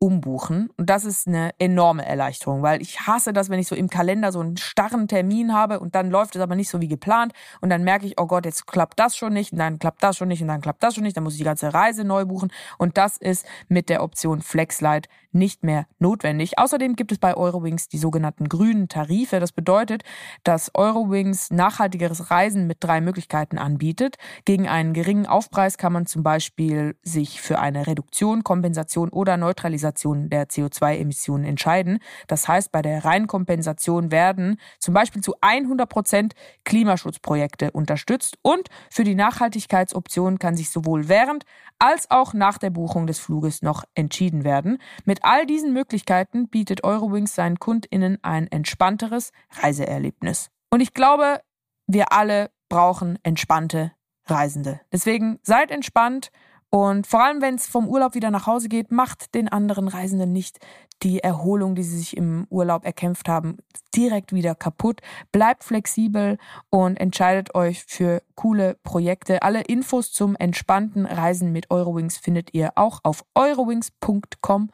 A: umbuchen. Und das ist eine enorme Erleichterung, weil ich hasse das, wenn ich so im Kalender so einen starren Termin habe und dann läuft es aber nicht so wie geplant. Und dann merke ich, oh Gott, jetzt klappt das schon nicht und dann klappt das schon nicht und dann klappt das schon nicht, dann muss ich die ganze Reise neu buchen. Und das ist mit der Option FlexLight nicht mehr notwendig. Außerdem gibt es bei Eurowings die sogenannten grünen Tarife. Das bedeutet, dass Eurowings nachhaltigeres Reisen mit drei Möglichkeiten anbietet. Gegen einen geringen Aufpreis kann man zum Beispiel sich für eine Reduktion, Kompensation oder Neutralisation der CO2-Emissionen entscheiden. Das heißt, bei der Reinkompensation werden zum Beispiel zu 100 Prozent Klimaschutzprojekte unterstützt und für die Nachhaltigkeitsoption kann sich sowohl während als auch nach der Buchung des Fluges noch entschieden werden. Mit all diesen Möglichkeiten bietet Eurowings seinen KundInnen ein entspannteres Reiseerlebnis. Und ich glaube, wir alle brauchen entspannte Reisende. Deswegen seid entspannt und vor allem, wenn es vom Urlaub wieder nach Hause geht, macht den anderen Reisenden nicht die Erholung, die sie sich im Urlaub erkämpft haben, direkt wieder kaputt. Bleibt flexibel und entscheidet euch für coole Projekte. Alle Infos zum entspannten Reisen mit Eurowings findet ihr auch auf eurowings.com.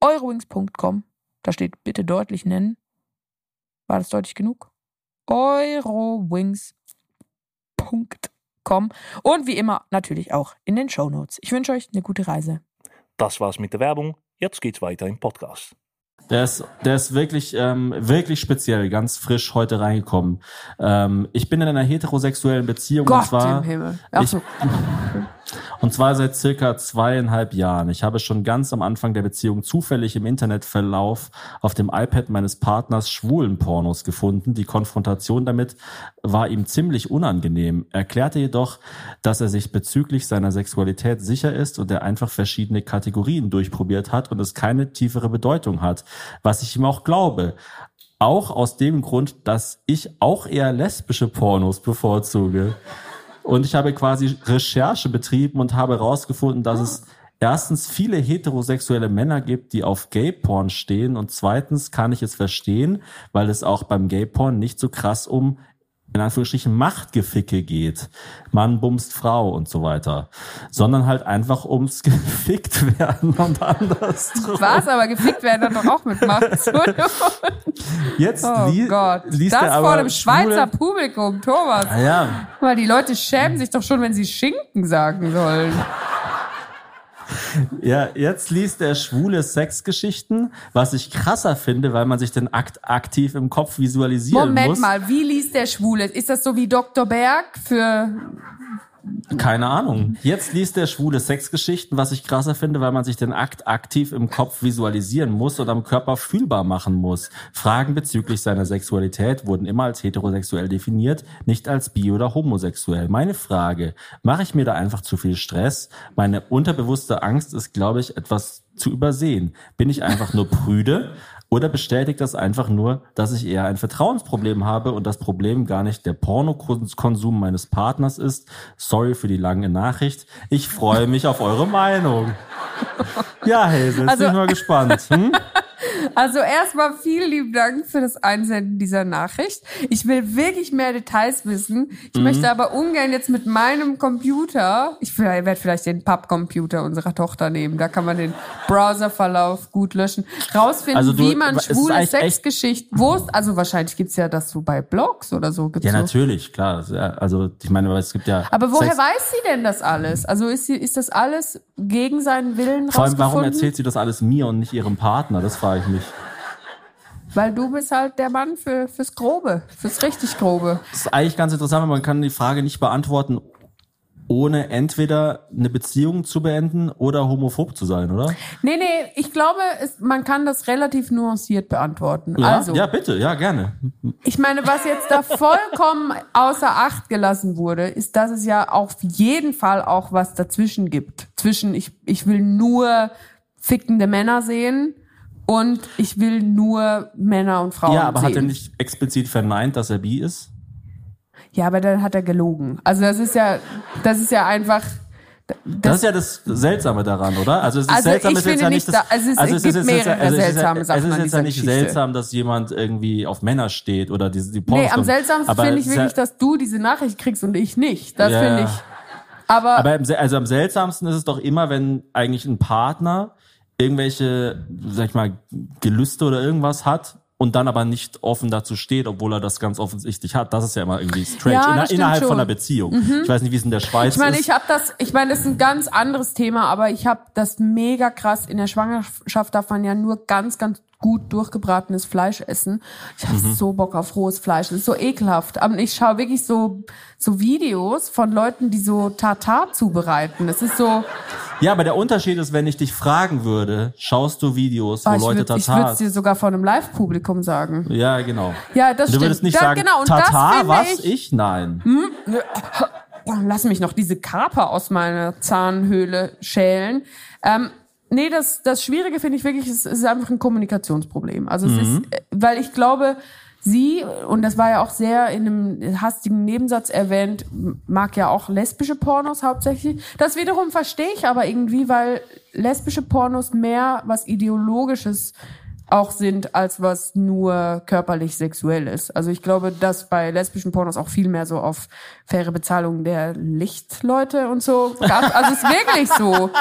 A: Eurowings.com. Da steht bitte deutlich nennen. War das deutlich genug? Eurowings.com. Und wie immer natürlich auch in den Show Notes. Ich wünsche euch eine gute Reise.
G: Das war's mit der Werbung. Jetzt geht's weiter im Podcast.
C: Der ist, der ist wirklich, ähm, wirklich speziell, ganz frisch heute reingekommen. Ähm, ich bin in einer heterosexuellen Beziehung und
E: Gott
C: zwar,
E: im Himmel. Ach
C: ich,
E: so.
C: und zwar seit circa zweieinhalb Jahren. Ich habe schon ganz am Anfang der Beziehung zufällig im Internetverlauf auf dem iPad meines Partners schwulen Pornos gefunden. Die Konfrontation damit war ihm ziemlich unangenehm. Er erklärte jedoch, dass er sich bezüglich seiner Sexualität sicher ist und er einfach verschiedene Kategorien durchprobiert hat und es keine tiefere Bedeutung hat, was ich ihm auch glaube. Auch aus dem Grund, dass ich auch eher lesbische Pornos bevorzuge. Und ich habe quasi Recherche betrieben und habe herausgefunden, dass es erstens viele heterosexuelle Männer gibt, die auf Gay-Porn stehen. Und zweitens kann ich es verstehen, weil es auch beim Gay-Porn nicht so krass um in Anführungsstrichen Machtgeficke geht. Mann bumst Frau und so weiter. Sondern halt einfach ums gefickt werden und andersrum.
E: Was? Aber gefickt werden hat doch auch mit Macht zu tun.
C: Jetzt
E: Oh
C: li
E: Gott.
C: liest
E: das
C: er aber
E: vor dem Schweizer Publikum, Thomas.
C: Ah ja,
E: Weil die Leute schämen sich doch schon, wenn sie Schinken sagen sollen.
C: Ja, jetzt liest er schwule Sexgeschichten, was ich krasser finde, weil man sich den Akt aktiv im Kopf visualisieren
E: Moment
C: muss.
E: mal, wie liest der Schwule? Ist das so wie Dr. Berg für
C: Keine Ahnung. Jetzt liest er schwule Sexgeschichten, was ich krasser finde, weil man sich den Akt aktiv im Kopf visualisieren muss und am Körper fühlbar machen muss. Fragen bezüglich seiner Sexualität wurden immer als heterosexuell definiert, nicht als bi- oder homosexuell. Meine Frage, mache ich mir da einfach zu viel Stress? Meine unterbewusste Angst ist, glaube ich, etwas zu übersehen. Bin ich einfach nur prüde? Oder bestätigt das einfach nur, dass ich eher ein Vertrauensproblem habe und das Problem gar nicht der Pornokonsum meines Partners ist? Sorry für die lange Nachricht. Ich freue mich auf eure Meinung. Ja, Hazel, jetzt
E: Also-
C: bin ich mal gespannt. Hm?
A: Also erstmal vielen lieben Dank für das Einsenden dieser Nachricht. Ich will wirklich mehr Details wissen. Ich
C: Mhm.
A: möchte aber ungern jetzt mit meinem Computer, ich werde vielleicht den Pappcomputer unserer Tochter nehmen, da kann man den Browserverlauf gut löschen, rausfinden,
C: Also du-
A: wie man schwule Sexgeschichten, wo es, also wahrscheinlich gibt's ja das so bei Blogs oder so. Gibt's
C: Ja,
A: so.
C: natürlich, klar. Also ich meine, es gibt ja.
A: Aber woher
C: Sex-
A: weiß sie denn das alles? Also ist, sie, ist das alles gegen seinen Willen
C: Vor allem, warum erzählt sie das alles mir und nicht ihrem Partner? Das frage ich mich.
A: Weil du bist halt der Mann für, fürs Grobe, fürs richtig Grobe.
C: Das ist eigentlich ganz interessant, weil man kann die Frage nicht beantworten, ohne entweder eine Beziehung zu beenden oder homophob zu sein, oder?
A: Nee, nee, ich glaube, es, man kann das relativ nuanciert beantworten.
C: Ja,
A: Also,
C: ja bitte, ja, gerne.
A: ich meine, was jetzt da vollkommen außer Acht gelassen wurde, ist, dass es ja auf jeden Fall auch was dazwischen gibt. Zwischen ich, ich will nur fickende Männer sehen und ich will nur Männer und Frauen
C: ja, aber
A: sehen.
C: hat er nicht explizit verneint, dass er bi ist?
A: Ja, aber dann hat er gelogen. Also das ist ja, das ist ja einfach.
C: Das, ist ja das Seltsame daran, oder? Also es ist
A: Also
C: seltsam,
A: ich
C: ist jetzt
A: finde
C: ja
A: nicht,
C: das,
A: da- also es
C: also
A: gibt
C: ist jetzt-
A: mehrere
C: also es ist ja-
A: seltsame Sachen
C: Es ist
A: an
C: jetzt
A: dieser
C: ja nicht
A: Geschichte.
C: seltsam, dass jemand irgendwie auf Männer steht oder diese die
A: Nee,
C: Pornos
A: am
C: kommen.
A: seltsamsten finde ich
C: es ist
A: wirklich, dass du diese Nachricht kriegst und ich nicht. Das
C: Ja.
A: finde ich. Aber,
C: Aber also am seltsamsten ist es doch immer, wenn eigentlich ein Partner irgendwelche, sag ich mal, Gelüste oder irgendwas hat und dann aber nicht offen dazu steht, obwohl er das ganz offensichtlich hat. Das ist ja immer irgendwie strange.
A: Ja, stimmt
C: innerhalb von
A: schon. Mhm.
C: einer Beziehung. Ich weiß nicht, wie es in der Schweiz
A: ich meine,
C: ist.
A: ich habe das, ich meine, das ist ein ganz anderes Thema, aber ich habe das mega krass. In der Schwangerschaft darf man ja nur ganz, ganz gut durchgebratenes Fleisch essen. Ich habe
C: Mhm.
A: so Bock auf rohes Fleisch. Das ist so ekelhaft. Aber ich schaue wirklich so, so Videos von Leuten, die so Tartar zubereiten. Das ist so,
C: ja, aber der Unterschied ist, wenn ich dich fragen würde, schaust du Videos, wo
A: Ah, ich
C: Leute
A: würde
C: Tatar...
A: es dir sogar vor einem Live-Publikum sagen.
C: ja, genau.
A: Ja, das
C: du
A: stimmt.
C: würdest nicht
A: Ja,
C: sagen,
A: genau, finde
C: was?
A: ich-
C: Ich? Nein.
A: Oh, lass mich noch diese Kaper aus meiner Zahnhöhle schälen. Ähm, nee, das, das Schwierige finde ich wirklich, es ist einfach ein Kommunikationsproblem. Also es ist, äh, weil ich glaube, sie, und das war ja auch sehr in einem hastigen Nebensatz erwähnt, mag ja auch lesbische Pornos hauptsächlich. Das wiederum verstehe ich aber irgendwie, weil lesbische Pornos mehr was Ideologisches auch sind, als was nur körperlich sexuell ist. Also ich glaube, dass bei lesbischen Pornos auch viel mehr so auf faire Bezahlung der Lichtleute und so gab. Also es ist wirklich so.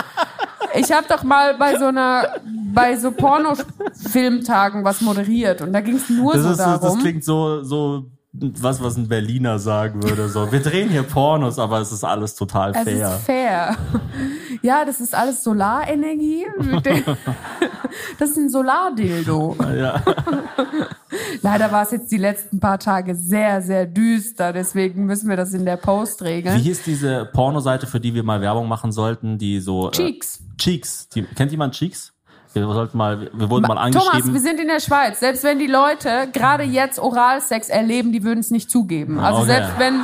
A: Ich habe doch mal bei so einer, bei so Pornofilmtagen was moderiert und da ging es nur
C: Das,
A: so
C: ist, so- das
A: darum.
C: klingt so, so was, was ein Berliner sagen würde. So, wir drehen hier Pornos, aber es ist alles total
A: es
C: fair.
A: ist fair. Ja, das ist alles Solarenergie. Das ist ein Solardildo.
C: Ja.
A: Leider war es jetzt die letzten paar Tage sehr, sehr düster, deswegen müssen wir das in der Post
C: Wie
A: regeln.
C: hieß diese Pornoseite, für die wir mal Werbung machen sollten, die so
A: Cheeks.
C: Äh, Cheeks. Die, kennt jemand Cheeks? Wir sollten mal, wir wurden mal
A: Thomas,
C: angeschrieben.
A: wir sind in der Schweiz. Selbst wenn die Leute gerade jetzt Oralsex erleben, die würden es nicht zugeben. Also
C: Okay.
A: selbst wenn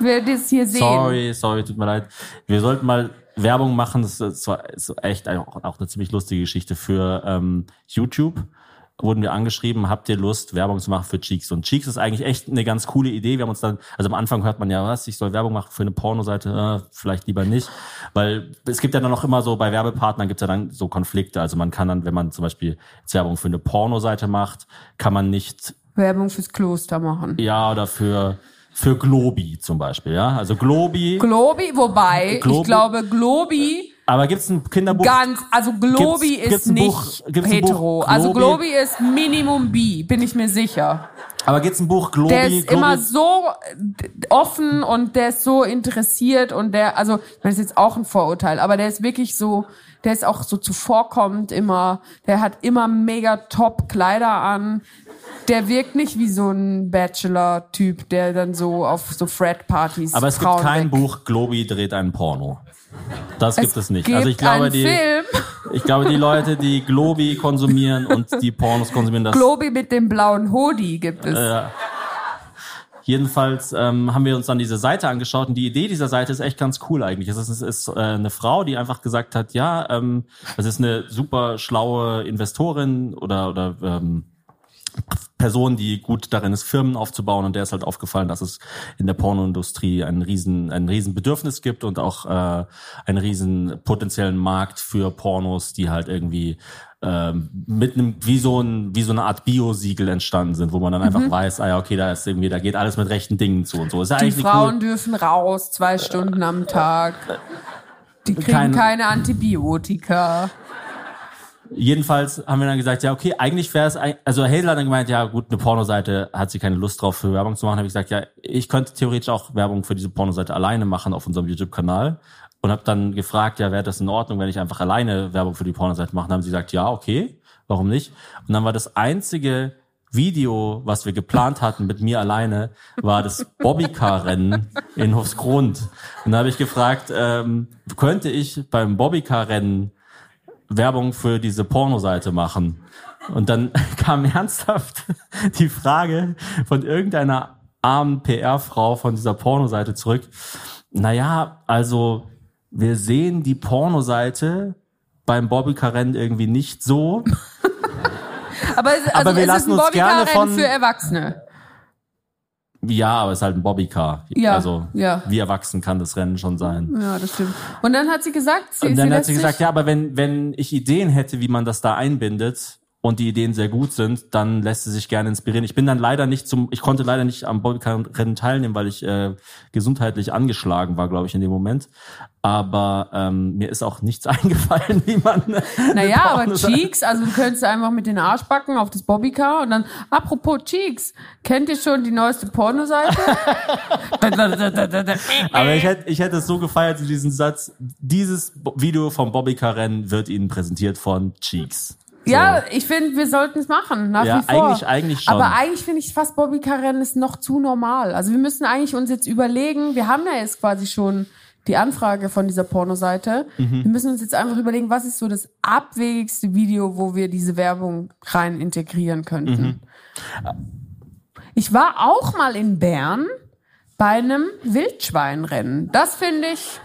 A: wir das hier sehen.
C: Sorry, sorry, tut mir leid. Wir sollten mal Werbung machen. Das ist zwar ist echt auch, auch eine ziemlich lustige Geschichte für ähm, YouTube. Wurden wir angeschrieben, habt ihr Lust, Werbung zu machen für Cheeks? Und Cheeks ist eigentlich echt eine ganz coole Idee. Wir haben uns dann, also am Anfang hört man ja, was, ich soll Werbung machen für eine Pornoseite, äh, vielleicht lieber nicht. Weil es gibt ja dann noch immer so, bei Werbepartnern gibt es ja dann so Konflikte. Also man kann dann, wenn man zum Beispiel jetzt Werbung für eine Pornoseite macht, kann man nicht
A: Werbung fürs Kloster machen.
C: ja, oder für, für Globi zum Beispiel, ja. Also Globi.
A: Globi, wobei,
C: Globi-
A: ich glaube, Globi
C: aber gibt's ein Kinderbuch?
A: ganz, also Globi
C: Gibt's- gibt's
A: ist
C: ein
A: nicht
C: Buch- gibt's
A: hetero. Also
C: Globi?
A: Globi ist Minimum bi, bin ich mir sicher.
C: Aber gibt's ein Buch Globi?
A: Der ist
C: Globi
A: immer so äh, offen und der ist so interessiert und der, also, das ist jetzt auch ein Vorurteil, aber der ist wirklich so, der ist auch so zuvorkommend immer, der hat immer mega top Kleider an. Der wirkt nicht wie so ein Bachelor-Typ, der dann so auf so Frat-Partys
C: aber es gibt
A: Frauen
C: kein
A: weg-
C: Buch Globi dreht einen Porno. Das gibt es nicht.
A: Gibt
C: also ich glaube, die,
A: Film,
C: ich glaube, die Leute, die Globi konsumieren und die Pornos konsumieren, das
A: Globi mit dem blauen Hoodie gibt es.
C: Jedenfalls ähm, haben wir uns dann diese Seite angeschaut und die Idee dieser Seite ist echt ganz cool eigentlich. Es ist, es ist äh, eine Frau, die einfach gesagt hat, ja, ähm, das ist eine super schlaue Investorin oder oder ähm, Person, die gut darin ist, Firmen aufzubauen und der ist halt aufgefallen, dass es in der Pornoindustrie ein riesen, ein riesen Bedürfnis gibt und auch äh, einen riesen potenziellen Markt für Pornos, die halt irgendwie ähm, mit einem wie so ein wie so eine Art Biosiegel entstanden sind, wo man dann einfach weiß, ah ja okay, da ist irgendwie, da geht alles mit rechten Dingen zu und so. Ist ja
A: Die Frauen
C: cool.
A: dürfen raus, zwei Stunden am Tag. Die kriegen
C: Kein-
A: keine Antibiotika.
C: Jedenfalls haben wir dann gesagt, ja, okay, eigentlich wäre es, also Hazel hat dann gemeint, ja gut, eine Pornoseite hat sie keine Lust drauf für Werbung zu machen. Habe ich gesagt, ja, ich könnte theoretisch auch Werbung für diese Pornoseite alleine machen auf unserem YouTube-Kanal und habe dann gefragt, ja, wäre das in Ordnung, wenn ich einfach alleine Werbung für die Pornoseite mache? Dann haben sie gesagt, ja, okay, warum nicht? Und dann war das einzige Video, was wir geplant hatten mit mir alleine, war das Bobbycar-Rennen in Hofsgrund. Und da habe ich gefragt, ähm, könnte ich beim Bobbycar-Rennen Werbung für diese Pornoseite machen. Und dann kam ernsthaft die Frage von irgendeiner armen PR-Frau von dieser Pornoseite zurück. Naja, also wir sehen die Pornoseite beim Bobbycar-Rennen irgendwie nicht so.
A: Aber, es,
C: Aber
A: also
C: wir lassen uns gerne von-
A: für Erwachsene.
C: Ja, aber es ist halt ein Bobbycar.
A: Ja,
C: also
A: ja.
C: wie erwachsen kann das Rennen schon sein.
A: Ja, das stimmt. Und dann hat sie gesagt, sie,
C: Und dann
A: sie
C: hat sie gesagt, ja, aber wenn, wenn ich Ideen hätte, wie man das da einbindet und die Ideen sehr gut sind, dann lässt sie sich gerne inspirieren. Ich bin dann leider nicht zum, ich konnte leider nicht am Bobbycar-Rennen teilnehmen, weil ich äh, gesundheitlich angeschlagen war, glaube ich, in dem Moment. Aber ähm, mir ist auch nichts eingefallen, wie man.
A: Naja, aber Cheeks, also du könntest einfach mit den Arschbacken auf das Bobbycar und dann, apropos Cheeks, kennt ihr schon die neueste Pornoseite?
C: Aber ich hätte, ich hätte es so gefeiert, diesen Satz. Dieses Video vom Bobbycar-Rennen wird Ihnen präsentiert von Cheeks. So.
A: Ja, ich finde, wir sollten es machen, nach
C: Ja,
A: wie vor.
C: eigentlich- eigentlich schon.
A: Aber eigentlich finde ich fast Bobbycar-Rennen ist noch zu normal. Also wir müssen eigentlich uns jetzt überlegen, wir haben ja jetzt quasi schon die Anfrage von dieser Pornoseite.
C: Mhm.
A: Wir müssen uns jetzt einfach überlegen, was ist so das abwegigste Video, wo wir diese Werbung rein integrieren könnten.
C: Mhm.
A: Ich war auch mal in Bern bei einem Wildschweinrennen. Das finde ich,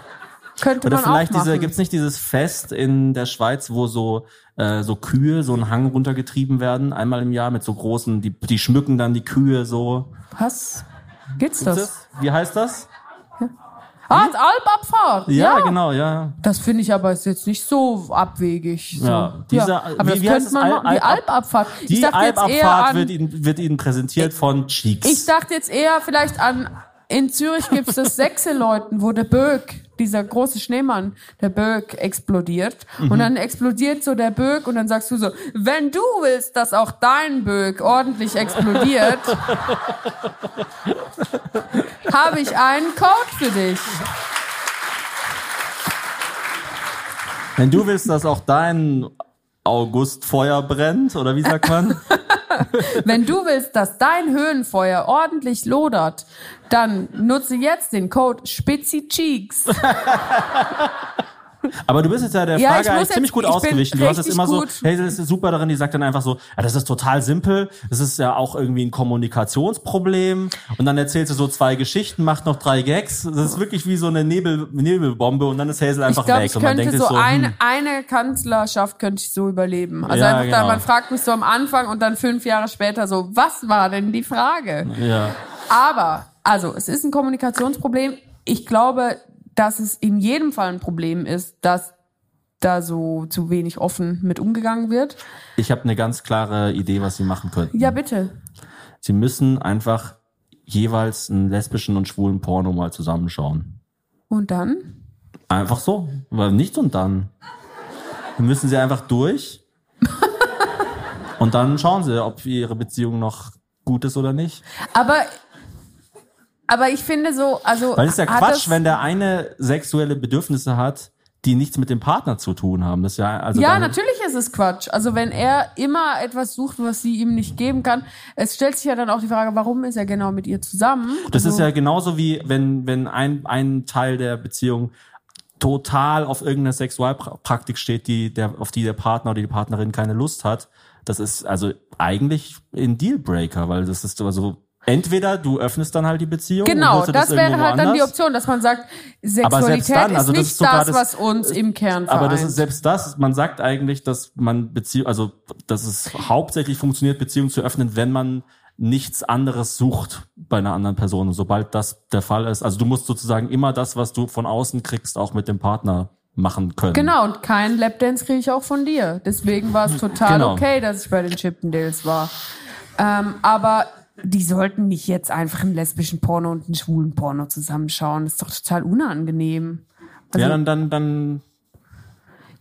A: könnte
C: Oder
A: man
C: vielleicht diese, gibt's nicht dieses Fest in der Schweiz, wo so äh, so Kühe so einen Hang runtergetrieben werden, einmal im Jahr mit so großen, die, die schmücken dann die Kühe so.
A: Was? Gibt's das?
C: Wie heißt das?
A: Ah, das Alpabfahrt.
C: Ja, genau, ja.
A: Das finde ich aber ist jetzt nicht so abwegig. So.
C: Ja, dieser-
A: aber
C: wie-
A: das
C: wie
A: könnte man
C: Al-
A: machen. Die
C: Alp-
A: Alpabfahrt. Ich
C: Die Alpabfahrt wird Ihnen, wird Ihnen präsentiert von Cheeks.
A: ich dachte jetzt eher vielleicht an, in Zürich gibt's das Sechseleuten, wo der Böck, dieser große Schneemann, der Böck explodiert.
C: Mhm.
A: Und dann explodiert so der Böck und dann sagst du so, wenn du willst, dass auch dein Böck ordentlich explodiert, habe ich einen Code für dich.
C: Wenn du willst, dass auch dein August Feuer brennt, oder wie sagt man?
A: Wenn du willst, dass dein Höhenfeuer ordentlich lodert, dann nutze jetzt den Code SPEZICHEEKS.
C: Aber du bist jetzt ja der
A: Ja,
C: Frage
A: ich
C: eigentlich ziemlich
A: jetzt-
C: gut
A: ich
C: ausgewichen. Du hast es immer so,
A: gut.
C: Hazel ist super darin, die sagt dann einfach so, ja, das ist total simpel, das ist ja auch irgendwie ein Kommunikationsproblem. Und dann erzählt sie so zwei Geschichten, macht noch drei Gags. Das ist wirklich wie so eine Nebel, Nebelbombe und dann ist Hazel
A: Ich
C: einfach
A: glaube,
C: weg.
A: ich
C: und man denkt
A: so,
C: so,
A: eine,
C: hm,
A: eine Kanzlerschaft könnte ich so überleben. Also
C: Ja,
A: einfach da,
C: genau.
A: man fragt mich so am Anfang und dann fünf Jahre später so, was war denn die Frage?
C: ja.
A: Aber, also, es ist ein Kommunikationsproblem. Ich glaube, dass es in jedem Fall ein Problem ist, dass da so zu wenig offen mit umgegangen wird.
C: Ich habe eine ganz klare Idee, was sie machen könnten.
A: Ja, bitte.
C: Sie müssen einfach jeweils einen lesbischen und schwulen Porno mal zusammenschauen.
A: Und dann?
C: Einfach so. Aber nichts und dann. Dann müssen sie einfach durch. und dann schauen sie, ob ihre Beziehung noch gut ist oder nicht.
A: Aber, aber ich finde so, also.
C: Weil es ist ja Quatsch, wenn der eine sexuelle Bedürfnisse hat, die nichts mit dem Partner zu tun haben. Das ist ja, also
A: Ja, natürlich ist es Quatsch. Also wenn er immer etwas sucht, was sie ihm nicht geben kann, es stellt sich ja dann auch die Frage, warum ist er genau mit ihr zusammen?
C: Das ist
A: Also-
C: ja genauso wie wenn, wenn ein, ein Teil der Beziehung total auf irgendeine Sexualpraktik steht, die, der, auf die der Partner oder die Partnerin keine Lust hat. Das ist also eigentlich ein Dealbreaker, weil das ist also, Entweder du öffnest dann halt die Beziehung.
A: Genau,
C: dir
A: das wäre halt dann die. Option, dass man sagt, Sexualität
C: dann, also
A: ist
C: das
A: nicht
C: ist sogar
A: das,
C: das-
A: was uns im Kern vereint.
C: Aber das ist selbst das, man sagt eigentlich, dass man Beziehung, also dass es hauptsächlich funktioniert, Beziehung zu öffnen, wenn man nichts anderes sucht bei einer anderen Person. Und sobald das der Fall ist, also du musst sozusagen immer das, was du von außen kriegst, auch mit dem Partner machen können.
A: Genau, und kein Lapdance kriege ich auch von dir. Deswegen war es total
C: Genau.
A: okay, dass ich bei den Chippendales war. Ähm, aber die sollten nicht jetzt einfach einen lesbischen Porno und einen schwulen Porno zusammenschauen. Das ist doch total unangenehm. Also,
C: ja, dann, dann, dann,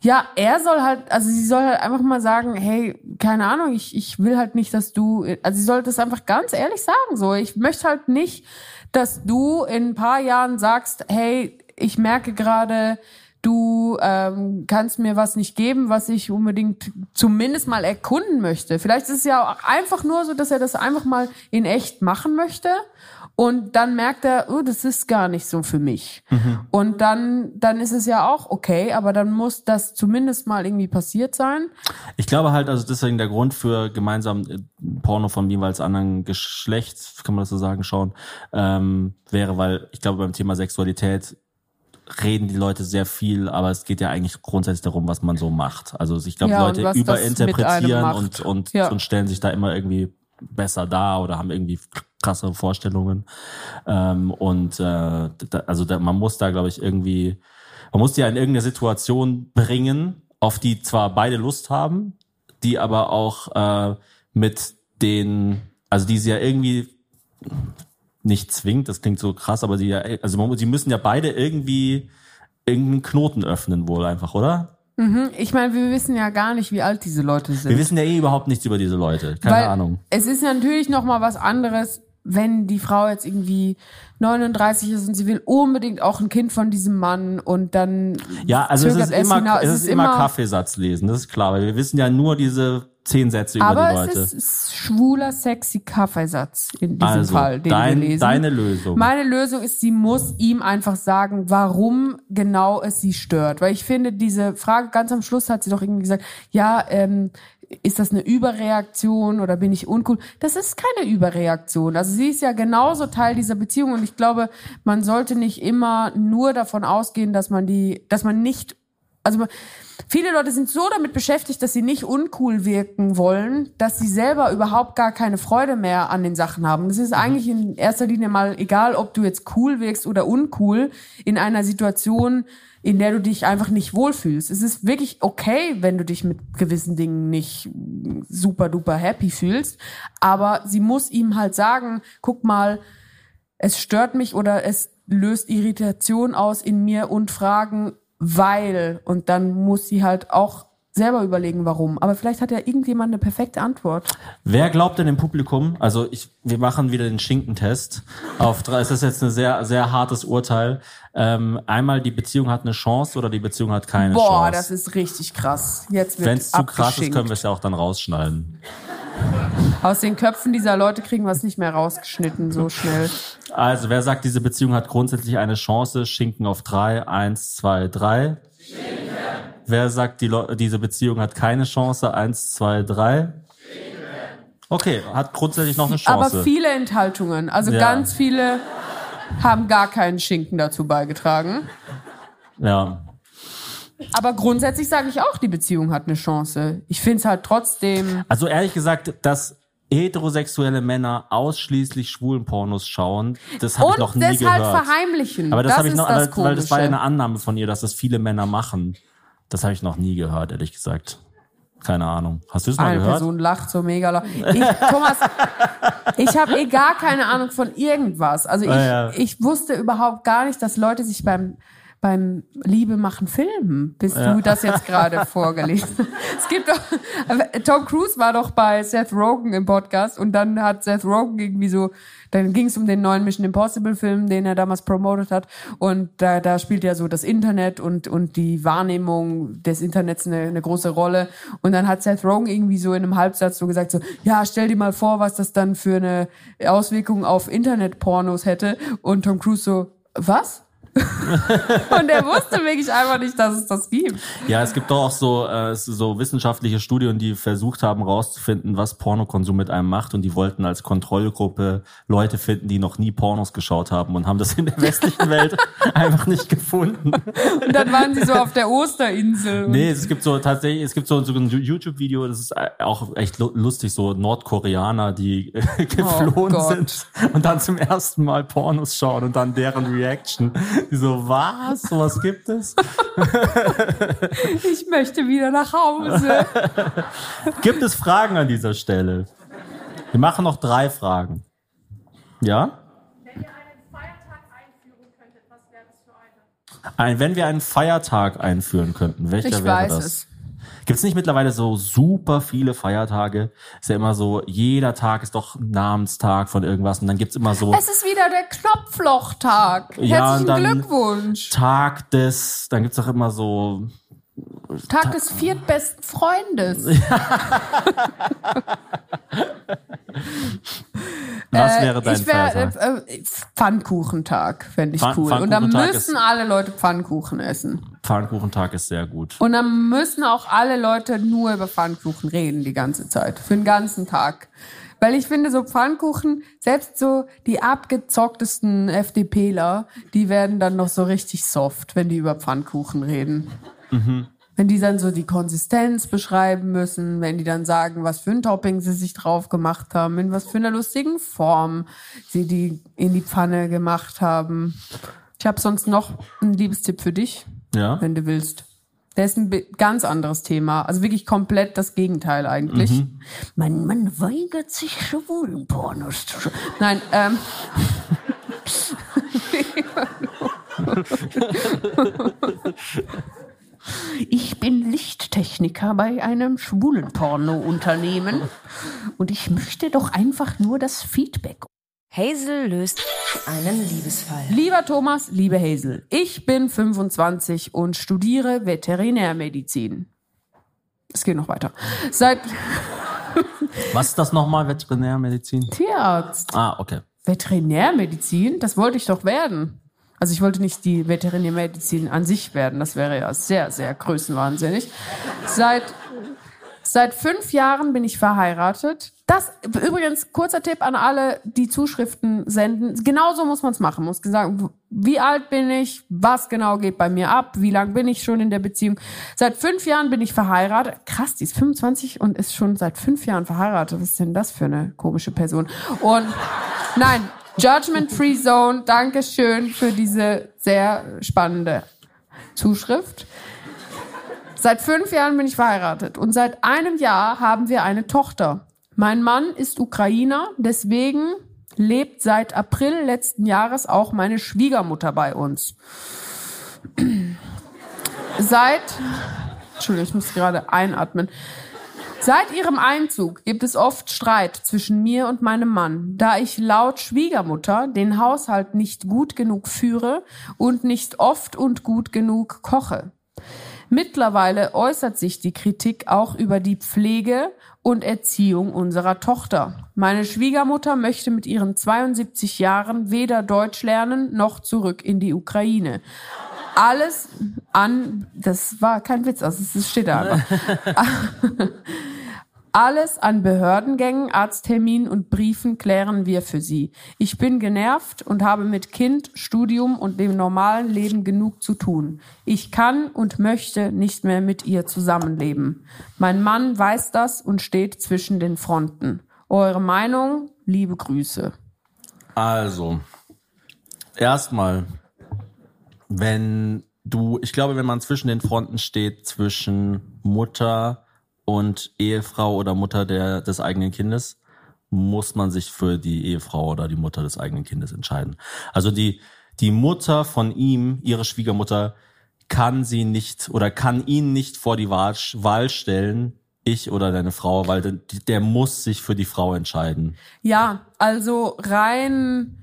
A: Ja, er soll halt, also sie soll halt einfach mal sagen, hey, keine Ahnung, ich, ich will halt nicht, dass du, also sie soll das einfach ganz ehrlich sagen, so. Ich möchte halt nicht, dass du in ein paar Jahren sagst, hey, ich merke gerade, du ähm, kannst mir was nicht geben, was ich unbedingt zumindest mal erkunden möchte. Vielleicht ist es ja auch einfach nur so, dass er das einfach mal in echt machen möchte. Und dann merkt er, oh, das ist gar nicht so für mich. Und dann, dann ist es ja auch okay, aber dann muss das zumindest mal irgendwie passiert sein.
C: ich glaube halt, also deswegen der Grund für gemeinsam äh, Porno von jeweils anderen Geschlecht, kann man das so sagen, schauen, ähm, wäre, weil ich glaube beim Thema Sexualität reden die Leute sehr viel, aber es geht ja eigentlich grundsätzlich darum, was man so macht. Also ich glaube,
A: Ja,
C: Leute überinterpretieren und, und,
A: Ja.
C: und stellen sich da immer irgendwie besser dar oder haben irgendwie krassere Vorstellungen. Ähm, und äh, da, also da, man muss da, glaube ich, irgendwie, man muss die ja in irgendeine Situation bringen, auf die zwar beide Lust haben, die aber auch äh, mit den, also die sie ja irgendwie nicht zwingt, das klingt so krass, aber sie ja, also man, sie müssen ja beide irgendwie irgendeinen Knoten öffnen wohl einfach, oder?
A: Ich meine, wir wissen ja gar nicht, wie alt diese Leute sind.
C: Wir wissen ja eh überhaupt nichts über diese Leute. Keine
A: Weil
C: Ahnung.
A: Es ist natürlich noch mal was anderes, wenn die Frau jetzt irgendwie 39 ist und sie will unbedingt auch ein Kind von diesem Mann und dann
C: Ja, also es ist immer,
A: hinaus.
C: es ist immer Kaffeesatz lesen, das ist klar, weil wir wissen ja nur diese zehn Sätze über
A: aber
C: die Leute.
A: es ist schwuler, sexy Kaffeesatz in diesem
C: also,
A: Fall, den
C: dein,
A: wir lesen.
C: deine Lösung.
A: Meine Lösung ist, sie muss ihm einfach sagen, warum genau es sie stört. Weil ich finde, diese Frage ganz am Schluss hat sie doch irgendwie gesagt, ja, ähm, ist das eine Überreaktion oder bin ich uncool? Das ist keine Überreaktion. Also sie ist ja genauso Teil dieser Beziehung und ich glaube, man sollte nicht immer nur davon ausgehen, dass man die, dass man nicht, also Viele Leute sind so damit beschäftigt, dass sie nicht uncool wirken wollen, dass sie selber überhaupt gar keine Freude mehr an den Sachen haben. Das ist eigentlich in erster Linie mal egal, ob du jetzt cool wirkst oder uncool in einer Situation, in der du dich einfach nicht wohlfühlst. Es ist wirklich okay, wenn du dich mit gewissen Dingen nicht super duper happy fühlst, aber sie muss ihm halt sagen, guck mal, es stört mich oder es löst Irritation aus in mir und fragen, weil. Und dann muss sie halt auch selber überlegen, warum. Aber vielleicht hat ja irgendjemand eine perfekte Antwort.
C: Wer glaubt denn im Publikum? Also ich, wir machen wieder den Schinkentest. Auf drei, es ist jetzt ein sehr, sehr hartes Urteil. Ähm, einmal die Beziehung hat eine Chance oder die Beziehung hat keine
A: Boah,
C: Chance.
A: das ist richtig krass. Jetzt wird
C: Wenn es zu krass ist, können wir es ja auch dann rausschneiden.
A: Aus den Köpfen dieser Leute kriegen wir es nicht mehr rausgeschnitten so schnell.
C: Also wer sagt, diese Beziehung hat grundsätzlich eine Chance? Schinken auf drei. Eins, zwei, drei. Wer sagt, die Le diese Beziehung hat keine Chance? Eins, zwei, drei. Okay, hat grundsätzlich noch eine
A: Aber
C: Chance.
A: viele Enthaltungen, also
C: Ja.
A: ganz viele haben gar keinen Schinken dazu beigetragen.
C: ja.
A: Aber grundsätzlich sage ich auch, die Beziehung hat eine Chance. Ich finde es halt trotzdem.
C: Also ehrlich gesagt, dass heterosexuelle Männer ausschließlich schwulen Pornos schauen, das habe ich
A: Und
C: noch nie
A: das
C: gehört.
A: halt verheimlichen.
C: Aber das, habe ich noch,
A: das
C: weil, weil das war ja eine Annahme von ihr, dass das viele Männer machen. Das habe ich noch nie gehört, ehrlich gesagt. Keine Ahnung. Hast du es mal
A: Eine
C: gehört?
A: Person lacht so mega laut. Ich, Thomas, ich habe eh gar keine Ahnung von irgendwas. Also ich,
C: Ah, ja.
A: ich wusste überhaupt gar nicht, dass Leute sich beim beim Liebe machen filmen, bis
C: Ja.
A: du das jetzt gerade vorgelesen. Es gibt doch, Tom Cruise war doch bei Seth Rogen im Podcast und dann hat Seth Rogen irgendwie so, dann ging es um den neuen Mission Impossible Film, den er damals promotet hat und da, da spielt ja so das Internet und, und die Wahrnehmung des Internets eine, eine große Rolle und dann hat Seth Rogen irgendwie so in einem Halbsatz so gesagt so, ja, stell dir mal vor, was das dann für eine Auswirkung auf Internet-Pornos hätte und Tom Cruise so, was? Und er wusste wirklich einfach nicht, dass es das gibt.
C: Ja, es gibt doch auch so, äh, so wissenschaftliche Studien, die versucht haben rauszufinden, was Pornokonsum mit einem macht und die wollten als Kontrollgruppe Leute finden, die noch nie Pornos geschaut haben und haben das in der westlichen Welt einfach nicht gefunden.
A: Und dann waren sie so auf der Osterinsel.
C: Nee, es gibt so tatsächlich, es gibt so, so ein YouTube-Video, das ist auch echt lu- lustig, so Nordkoreaner, die geflohen
A: Gott.
C: sind und dann zum ersten Mal Pornos schauen und dann deren Reaction. Die so, was? Sowas gibt es?
A: Ich möchte wieder nach Hause.
C: Gibt es Fragen an dieser Stelle? Wir machen noch drei Fragen. Ja? Ein, wenn wir einen Feiertag einführen könnten, welcher
A: Ich
C: wäre
A: weiß
C: das?
A: es.
C: Gibt es nicht mittlerweile so super viele Feiertage? Ist ja immer so, jeder Tag ist doch Namenstag von irgendwas und dann gibt's immer so
A: Es ist wieder der Knopflochtag.
C: Ja,
A: Herzlichen Glückwunsch.
C: Tag des, dann gibt's auch immer so,
A: Tag des viertbesten Freundes.
C: was
A: Äh,
C: wäre dein
A: ich wär,
C: Feiertag?
A: äh, äh, Pfannkuchentag fände ich
C: Pfann-
A: cool. Und dann müssen alle Leute Pfannkuchen essen.
C: Pfannkuchentag ist sehr gut.
A: Und dann müssen auch alle Leute nur über Pfannkuchen reden die ganze Zeit. Für den ganzen Tag. Weil ich finde, so Pfannkuchen, selbst so die abgezocktesten FDPler, die werden dann noch so richtig soft, wenn die über Pfannkuchen reden. Wenn die dann so die Konsistenz beschreiben müssen, wenn die dann sagen, was für ein Topping sie sich drauf gemacht haben, in was für einer lustigen Form sie die in die Pfanne gemacht haben. Ich habe sonst noch einen Liebestipp für dich
C: Ja?
A: wenn du willst. Der ist ein ganz anderes Thema. Also wirklich komplett das Gegenteil eigentlich.
C: Mhm.
H: Man, man weigert sich, schwulen Pornos zu schauen.
A: Nein, ähm.
H: Ich bin Lichttechniker bei einem schwulen Porno-Unternehmen und ich möchte doch einfach nur das Feedback.
F: Hazel löst einen Liebesfall.
A: Lieber Thomas, liebe Hazel, ich bin 25 und studiere Veterinärmedizin. Es geht noch weiter. Seit
C: Was ist das nochmal, Veterinärmedizin?
A: Tierarzt.
C: Ah, okay.
A: Veterinärmedizin, das wollte ich doch werden. Also ich wollte nicht die Veterinärmedizin an sich werden, das wäre ja sehr, sehr größenwahnsinnig. Seit, seit fünf Jahren bin ich verheiratet. Das, übrigens, kurzer Tipp an alle, die Zuschriften senden. Genauso muss man es machen. Muss gesagt, wie alt bin ich? Was genau geht bei mir ab? Wie lang bin ich schon in der Beziehung? Seit fünf Jahren bin ich verheiratet. Krass, die ist 25 und ist schon seit fünf Jahren verheiratet. Was ist denn das für eine komische Person? Und nein, Judgment Free Zone, Dankeschön für diese sehr spannende Zuschrift. Seit fünf Jahren bin ich verheiratet und seit einem Jahr haben wir eine Tochter. Mein Mann ist Ukrainer, deswegen lebt seit April letzten Jahres auch meine Schwiegermutter bei uns. Seit, Entschuldigung, ich muss gerade einatmen. Seit ihrem Einzug gibt es oft Streit zwischen mir und meinem Mann, da ich laut Schwiegermutter den Haushalt nicht gut genug führe und nicht oft und gut genug koche. Mittlerweile äußert sich die Kritik auch über die Pflege und Erziehung unserer Tochter. Meine Schwiegermutter möchte mit ihren 72 Jahren weder Deutsch lernen noch zurück in die Ukraine. Alles an, das war kein Witz, also es steht da. Alles an Behördengängen, Arztterminen und Briefen klären wir für sie. Ich bin genervt und habe mit Kind, Studium und dem normalen Leben genug zu tun. Ich kann und möchte nicht mehr mit ihr zusammenleben. Mein Mann weiß das und steht zwischen den Fronten. Eure Meinung? Liebe Grüße.
C: Also, erstmal, wenn du, ich glaube, wenn man zwischen den Fronten steht, zwischen Mutter und Ehefrau oder Mutter der, des eigenen Kindes, muss man sich für die Ehefrau oder die Mutter des eigenen Kindes entscheiden. Also die, die Mutter von ihm, ihre Schwiegermutter, kann sie nicht oder kann ihn nicht vor die Wahl, Wahl stellen, ich oder deine Frau, weil der, der muss sich für die Frau entscheiden.
A: Ja, also rein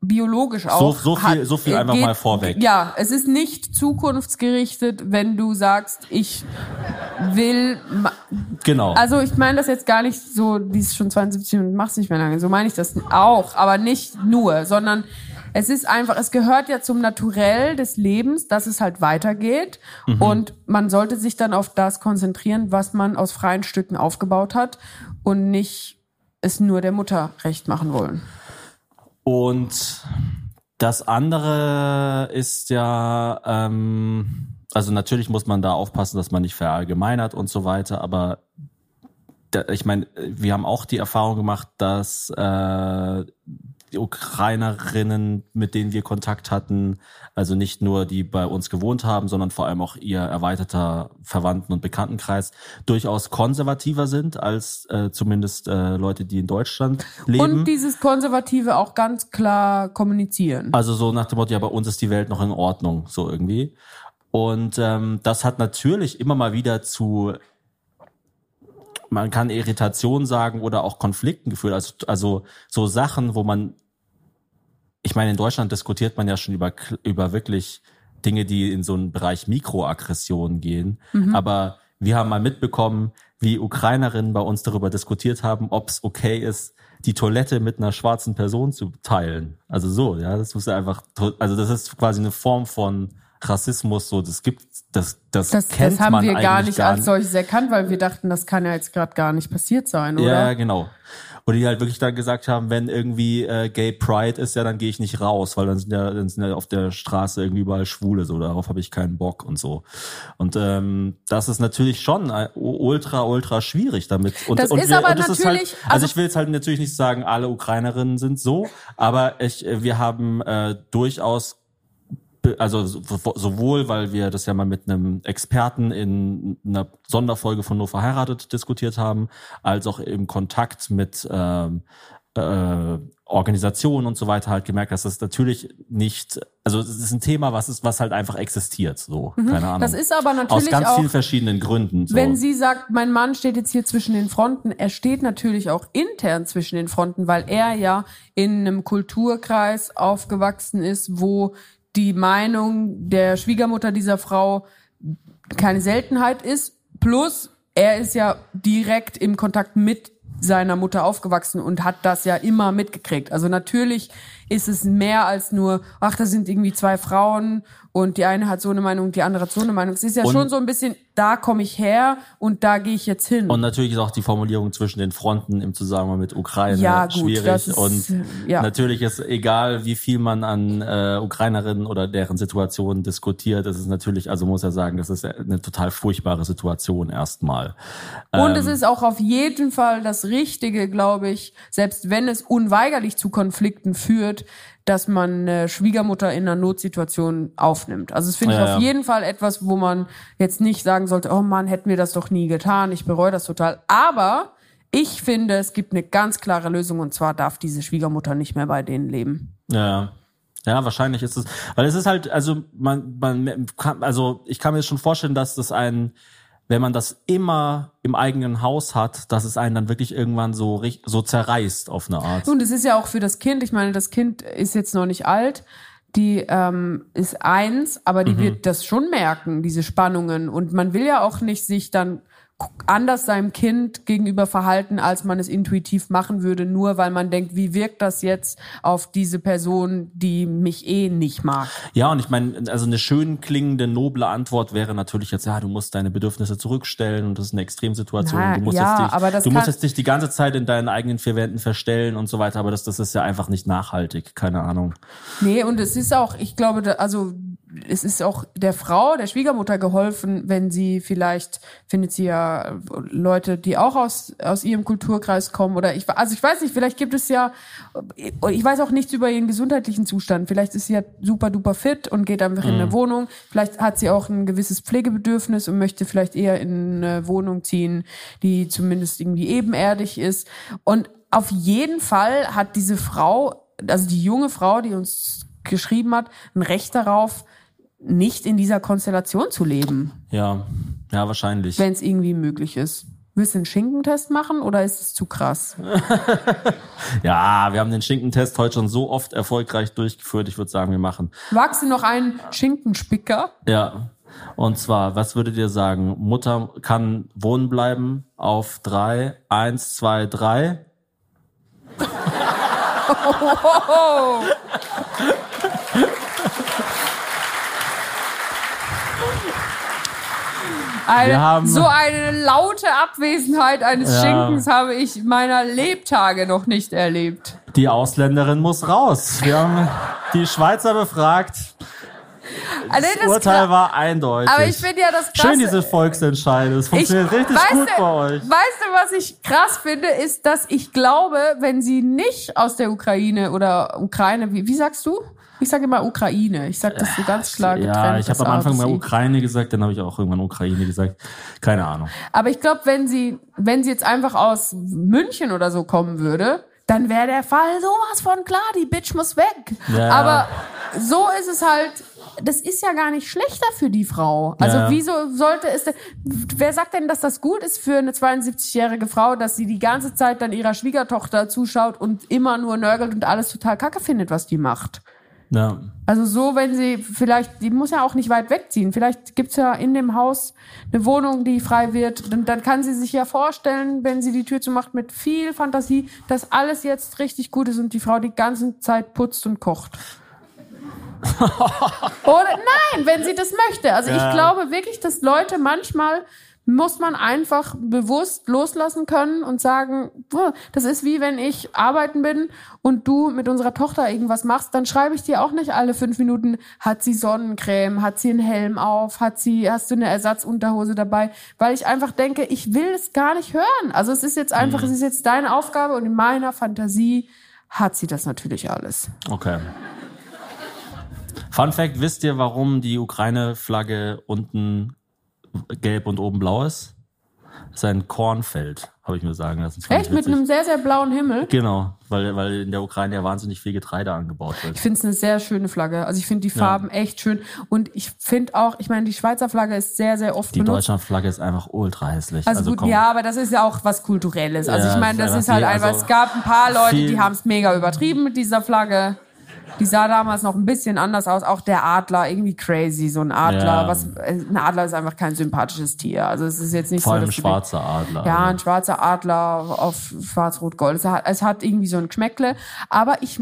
A: biologisch auch.
C: So- so viel- so viel einfach mal vorweg.
A: Ja, es ist nicht zukunftsgerichtet, wenn du sagst, ich will.
C: Genau.
A: Also ich meine das jetzt gar nicht so, die ist schon 72 und macht nicht mehr lange. So meine ich das auch, aber nicht nur, sondern Es ist einfach, es gehört ja zum Naturell des Lebens, dass es halt weitergeht.
C: Mhm.
A: Und man sollte sich dann auf das konzentrieren, was man aus freien Stücken aufgebaut hat und nicht es nur der Mutter recht machen wollen.
C: Und das andere ist ja, ähm, also natürlich muss man da aufpassen, dass man nicht verallgemeinert und so weiter, aber da, ich meine, wir haben auch die Erfahrung gemacht, dass äh, die Ukrainerinnen, mit denen wir Kontakt hatten, also nicht nur die bei uns gewohnt haben, sondern vor allem auch ihr erweiterter Verwandten- und Bekanntenkreis durchaus konservativer sind als äh, zumindest äh, Leute, die in Deutschland leben.
A: Und dieses Konservative auch ganz klar kommunizieren.
C: Also so nach dem Motto, ja, bei uns ist die Welt noch in Ordnung, so irgendwie. Und ähm, das hat natürlich immer mal wieder zu, man kann Irritation sagen oder auch Konflikten geführt. Also, also so Sachen, wo man, ich meine, in Deutschland diskutiert man ja schon über, über wirklich Dinge, die in so einen Bereich Mikroaggression gehen. Aber wir haben mal mitbekommen, wie Ukrainerinnen bei uns darüber diskutiert haben, ob es okay ist, die Toilette mit einer schwarzen Person zu teilen. Also so, ja, das muss ja einfach, also das ist quasi eine Form von Rassismus, so, das gibt, das, das,
A: Das,
C: kennt
A: das haben
C: man
A: wir gar nicht
C: gar
A: als solches erkannt, weil wir dachten, das kann ja jetzt gerade gar nicht passiert sein, oder?
C: Ja, genau. Und die halt wirklich dann gesagt haben, wenn irgendwie äh, Gay Pride ist, ja, dann gehe ich nicht raus, weil dann sind ja, dann sind ja auf der Straße irgendwie überall Schwule, so darauf habe ich keinen Bock und so. Und ähm, das ist natürlich schon äh, ultra, ultra schwierig damit. Und,
A: Das
C: und
A: ist aber
C: und das ist halt,
A: natürlich-
C: also,
A: also-
C: ich will jetzt halt natürlich nicht sagen, alle Ukrainerinnen sind so, aber ich, äh, wir haben äh, durchaus also so- sowohl, weil wir das ja mal mit einem Experten in einer Sonderfolge von Nur verheiratet diskutiert haben, als auch im Kontakt mit ähm, äh, Organisationen und so weiter halt gemerkt, dass das natürlich nicht, also es ist ein Thema, was ist, was halt einfach existiert, so, keine Ahnung.
A: Mhm. Das ist aber
C: aus
A: natürlich
C: ganz
A: auch,
C: vielen verschiedenen Gründen. So.
A: wenn sie sagt, mein Mann steht jetzt hier zwischen den Fronten, er steht natürlich auch intern zwischen den Fronten, weil er ja in einem Kulturkreis aufgewachsen ist, wo die Meinung der Schwiegermutter dieser Frau keine Seltenheit ist. Plus, er ist ja direkt im Kontakt mit seiner Mutter aufgewachsen und hat das ja immer mitgekriegt. Also natürlich ist es mehr als nur, ach, da sind irgendwie zwei Frauen und die eine hat so eine Meinung, die andere hat so eine Meinung. Es ist ja
C: Und-
A: schon so ein bisschen, da komme ich her und da gehe ich jetzt hin.
C: Und natürlich ist auch die Formulierung zwischen den Fronten im Zusammenhang mit Ukraine
A: Ja, gut,
C: schwierig.
A: ist,
C: und
A: ja.
C: natürlich ist egal, wie viel man an äh, Ukrainerinnen oder deren Situation diskutiert, es ist natürlich, also muss ja sagen, das ist eine total furchtbare Situation erstmal.
A: Und
C: Ähm,
A: es ist auch auf jeden Fall das Richtige, glaube ich, selbst wenn es unweigerlich zu Konflikten führt, dass man eine Schwiegermutter in einer Notsituation aufnimmt. Also das finde ich
C: Ja,
A: auf
C: ja.
A: jeden Fall etwas, wo man jetzt nicht sagen sollte, oh Mann, hätten wir das doch nie getan, ich bereue das total. Aber ich finde, es gibt eine ganz klare Lösung und zwar darf diese Schwiegermutter nicht mehr bei denen leben.
C: Ja. Ja, wahrscheinlich ist es, weil es ist halt, also man, man kann, also ich kann mir schon vorstellen, dass das ein, wenn man das immer im eigenen Haus hat, dass es einen dann wirklich irgendwann so so zerreißt auf eine Art.
A: Und es ist ja auch für das Kind, ich meine, das Kind ist jetzt noch nicht alt, die ähm, ist eins, aber die wird das schon merken, diese Spannungen. Und man will ja auch nicht sich dann anders seinem Kind gegenüber verhalten, als man es intuitiv machen würde, nur weil man denkt, wie wirkt das jetzt auf diese Person, die mich eh nicht mag.
C: Ja, und ich meine, also eine schön klingende, noble Antwort wäre natürlich jetzt, ja, du musst deine Bedürfnisse zurückstellen und das ist eine Extremsituation.
A: Na,
C: du musst,
A: ja,
C: jetzt, dich,
A: aber das
C: du musst jetzt dich die ganze Zeit in deinen eigenen vier Wänden verstellen und so weiter, aber das, das ist ja einfach nicht nachhaltig, keine Ahnung.
A: Nee, und es ist auch, ich glaube, also es ist auch der Frau, der Schwiegermutter geholfen, wenn sie vielleicht findet sie ja Leute, die auch aus aus ihrem Kulturkreis kommen oder ich also ich weiß nicht, vielleicht gibt es ja ich weiß auch nichts über ihren gesundheitlichen Zustand. Vielleicht ist sie ja super duper fit und geht einfach in eine Wohnung. Vielleicht hat sie auch ein gewisses Pflegebedürfnis und möchte vielleicht eher in eine Wohnung ziehen, die zumindest irgendwie ebenerdig ist und auf jeden Fall hat diese Frau, also die junge Frau, die uns geschrieben hat, ein Recht darauf, nicht in dieser Konstellation zu leben,
C: Ja, ja, wahrscheinlich.
A: wenn es irgendwie möglich ist. Willst du einen Schinkentest machen oder ist es zu krass?
C: Ja, wir haben den Schinkentest heute schon so oft erfolgreich durchgeführt. Ich würde sagen, wir machen.
A: Wagst du noch einen Schinkenspicker?
C: Ja. Und zwar, was würdet ihr sagen? Mutter kann wohnen bleiben auf drei, eins, zwei, drei.
A: Eine,
C: haben-
A: so eine laute Abwesenheit eines
C: Ja.
A: Schinkens habe ich meiner Lebtage noch nicht erlebt.
C: Die Ausländerin muss raus. Wir haben die Schweizer befragt.
A: Also
C: Das Urteil war eindeutig.
A: Aber ich finde ja das krasse.
C: Schön diese Volksentscheide. Es
A: ich,
C: funktioniert richtig
A: weißt
C: gut
A: du,
C: bei euch.
A: Weißt du, was ich krass finde, ist, dass ich glaube, wenn sie nicht aus der Ukraine oder Ukraine, wie, wie sagst du? Ich sage immer Ukraine. Ich sage das so ganz klar getrennt.
C: Ja, ich habe am Anfang mal. Ukraine gesagt, dann habe ich auch irgendwann Ukraine gesagt. Keine Ahnung.
A: Aber ich glaube, wenn sie, wenn sie jetzt einfach aus München oder so kommen würde, dann wäre der Fall sowas von klar, die Bitch muss weg.
C: Ja.
A: Aber so ist es halt, das ist ja gar nicht schlechter für die Frau. Also
C: Ja.
A: wieso sollte es denn, wer sagt denn, dass das gut ist für eine 72-jährige Frau, dass sie die ganze Zeit dann ihrer Schwiegertochter zuschaut und immer nur nörgelt und alles total kacke findet, was die macht?
C: Ja.
A: Also so, wenn sie vielleicht, die muss ja auch nicht weit wegziehen. Vielleicht gibt's ja in dem Haus eine Wohnung, die frei wird. Dann, dann kann sie sich ja vorstellen, wenn sie die Tür zumacht, mit viel Fantasie, dass alles jetzt richtig gut ist und die Frau die ganze Zeit putzt und kocht. Oder nein, wenn sie das möchte. Also
C: Ja.
A: ich glaube wirklich, dass Leute manchmal muss man einfach bewusst loslassen können und sagen, das ist wie wenn ich arbeiten bin und du mit unserer Tochter irgendwas machst, dann schreibe ich dir auch nicht alle fünf Minuten, hat sie Sonnencreme, hat sie einen Helm auf, hat sie, hast du eine Ersatzunterhose dabei, weil ich einfach denke, ich will es gar nicht hören. Also es ist jetzt einfach, es ist jetzt deine Aufgabe und in meiner Fantasie hat sie das natürlich alles.
C: Okay. Fun Fact, wisst ihr, warum die Ukraine-Flagge unten gelb und oben blau ist? Das ist ein Kornfeld, habe ich mir sagen lassen.
A: Echt? Mit einem sehr, sehr blauen Himmel?
C: Genau, weil, weil in der Ukraine ja wahnsinnig viel Getreide angebaut wird.
A: Ich finde es eine sehr schöne Flagge. Also ich finde die Farben echt schön. Und ich finde auch, ich meine, die Schweizer Flagge ist sehr, sehr oft
C: Die
A: benutzt.
C: Deutschlandflagge ist einfach ultra hässlich.
A: Also, gut,
C: komm.
A: ja, aber das ist ja auch was Kulturelles. Also
C: Ja,
A: ich meine,
C: das
A: das
C: ist
A: halt
C: einfach viel-
A: es gab ein paar Leute, die haben es mega übertrieben mit dieser Flagge. Die sah damals noch ein bisschen anders aus. Auch der Adler, irgendwie crazy. So ein Adler,
C: Ja.
A: was, ein Adler ist einfach kein sympathisches Tier. Also es ist jetzt nicht
C: Vor
A: so,
C: allem
A: dass du
C: schwarzer Adler.
A: ja, ein schwarzer Adler auf schwarz-rot-gold. Es hat, es hat irgendwie so ein Geschmäckle. Aber ich,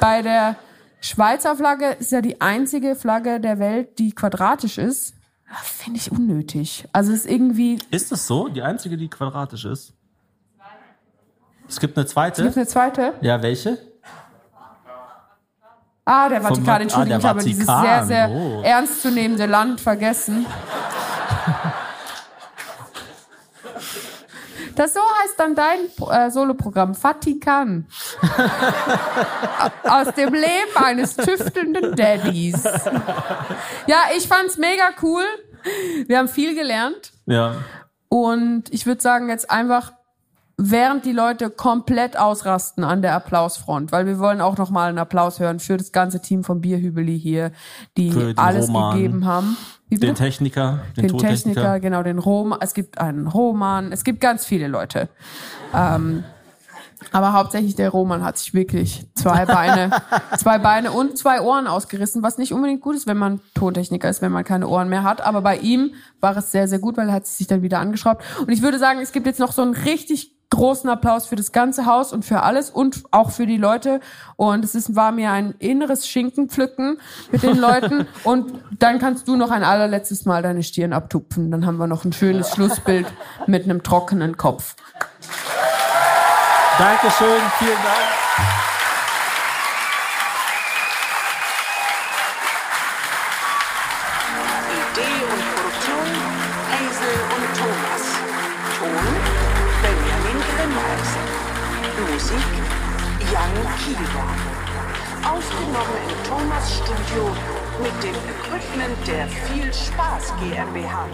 A: bei der Schweizer Flagge ist ja die einzige Flagge der Welt, die quadratisch ist. Finde ich unnötig. Also es ist irgendwie,
C: Ist das so? Die einzige, die quadratisch ist? Es gibt eine zweite?
A: gibt eine zweite.
C: Ja, welche?
A: Ah, der Vatikan,
C: Va-
A: Entschuldigung,
C: ah,
A: ich habe dieses sehr, sehr
C: oh.
A: ernstzunehmende Land vergessen. Das so heißt dann dein äh, Soloprogramm, Vatikan. Aus dem Leben eines tüftelnden Daddys. Ja, ich fand's mega cool. Wir haben viel gelernt.
C: Ja.
A: Und ich würde sagen, jetzt einfach, während die Leute komplett ausrasten an der Applausfront, weil wir wollen auch nochmal einen Applaus hören für das ganze Team von Bierhübeli hier, die alles
C: Roman,
A: gegeben haben.
C: Den? Techniker, den,
A: den Techniker, genau, den Roman. Es gibt einen Roman, es gibt ganz viele Leute. Ähm, aber hauptsächlich der Roman hat sich wirklich zwei Beine, zwei Beine und zwei Ohren ausgerissen, was nicht unbedingt gut ist, wenn man Tontechniker ist, wenn man keine Ohren mehr hat. Aber bei ihm war es sehr, sehr gut, weil er hat sich dann wieder angeschraubt. Und ich würde sagen, es gibt jetzt noch so einen richtig großen Applaus für das ganze Haus und für alles und auch für die Leute. Und es ist, war mir ein inneres Schinkenpflücken mit den Leuten. Und dann kannst du noch ein allerletztes Mal deine Stirn abtupfen. Dann haben wir noch ein schönes Schlussbild mit einem trockenen Kopf.
C: Dankeschön, vielen Dank.
I: Studio mit dem Equipment der Viel Spaß GmbH.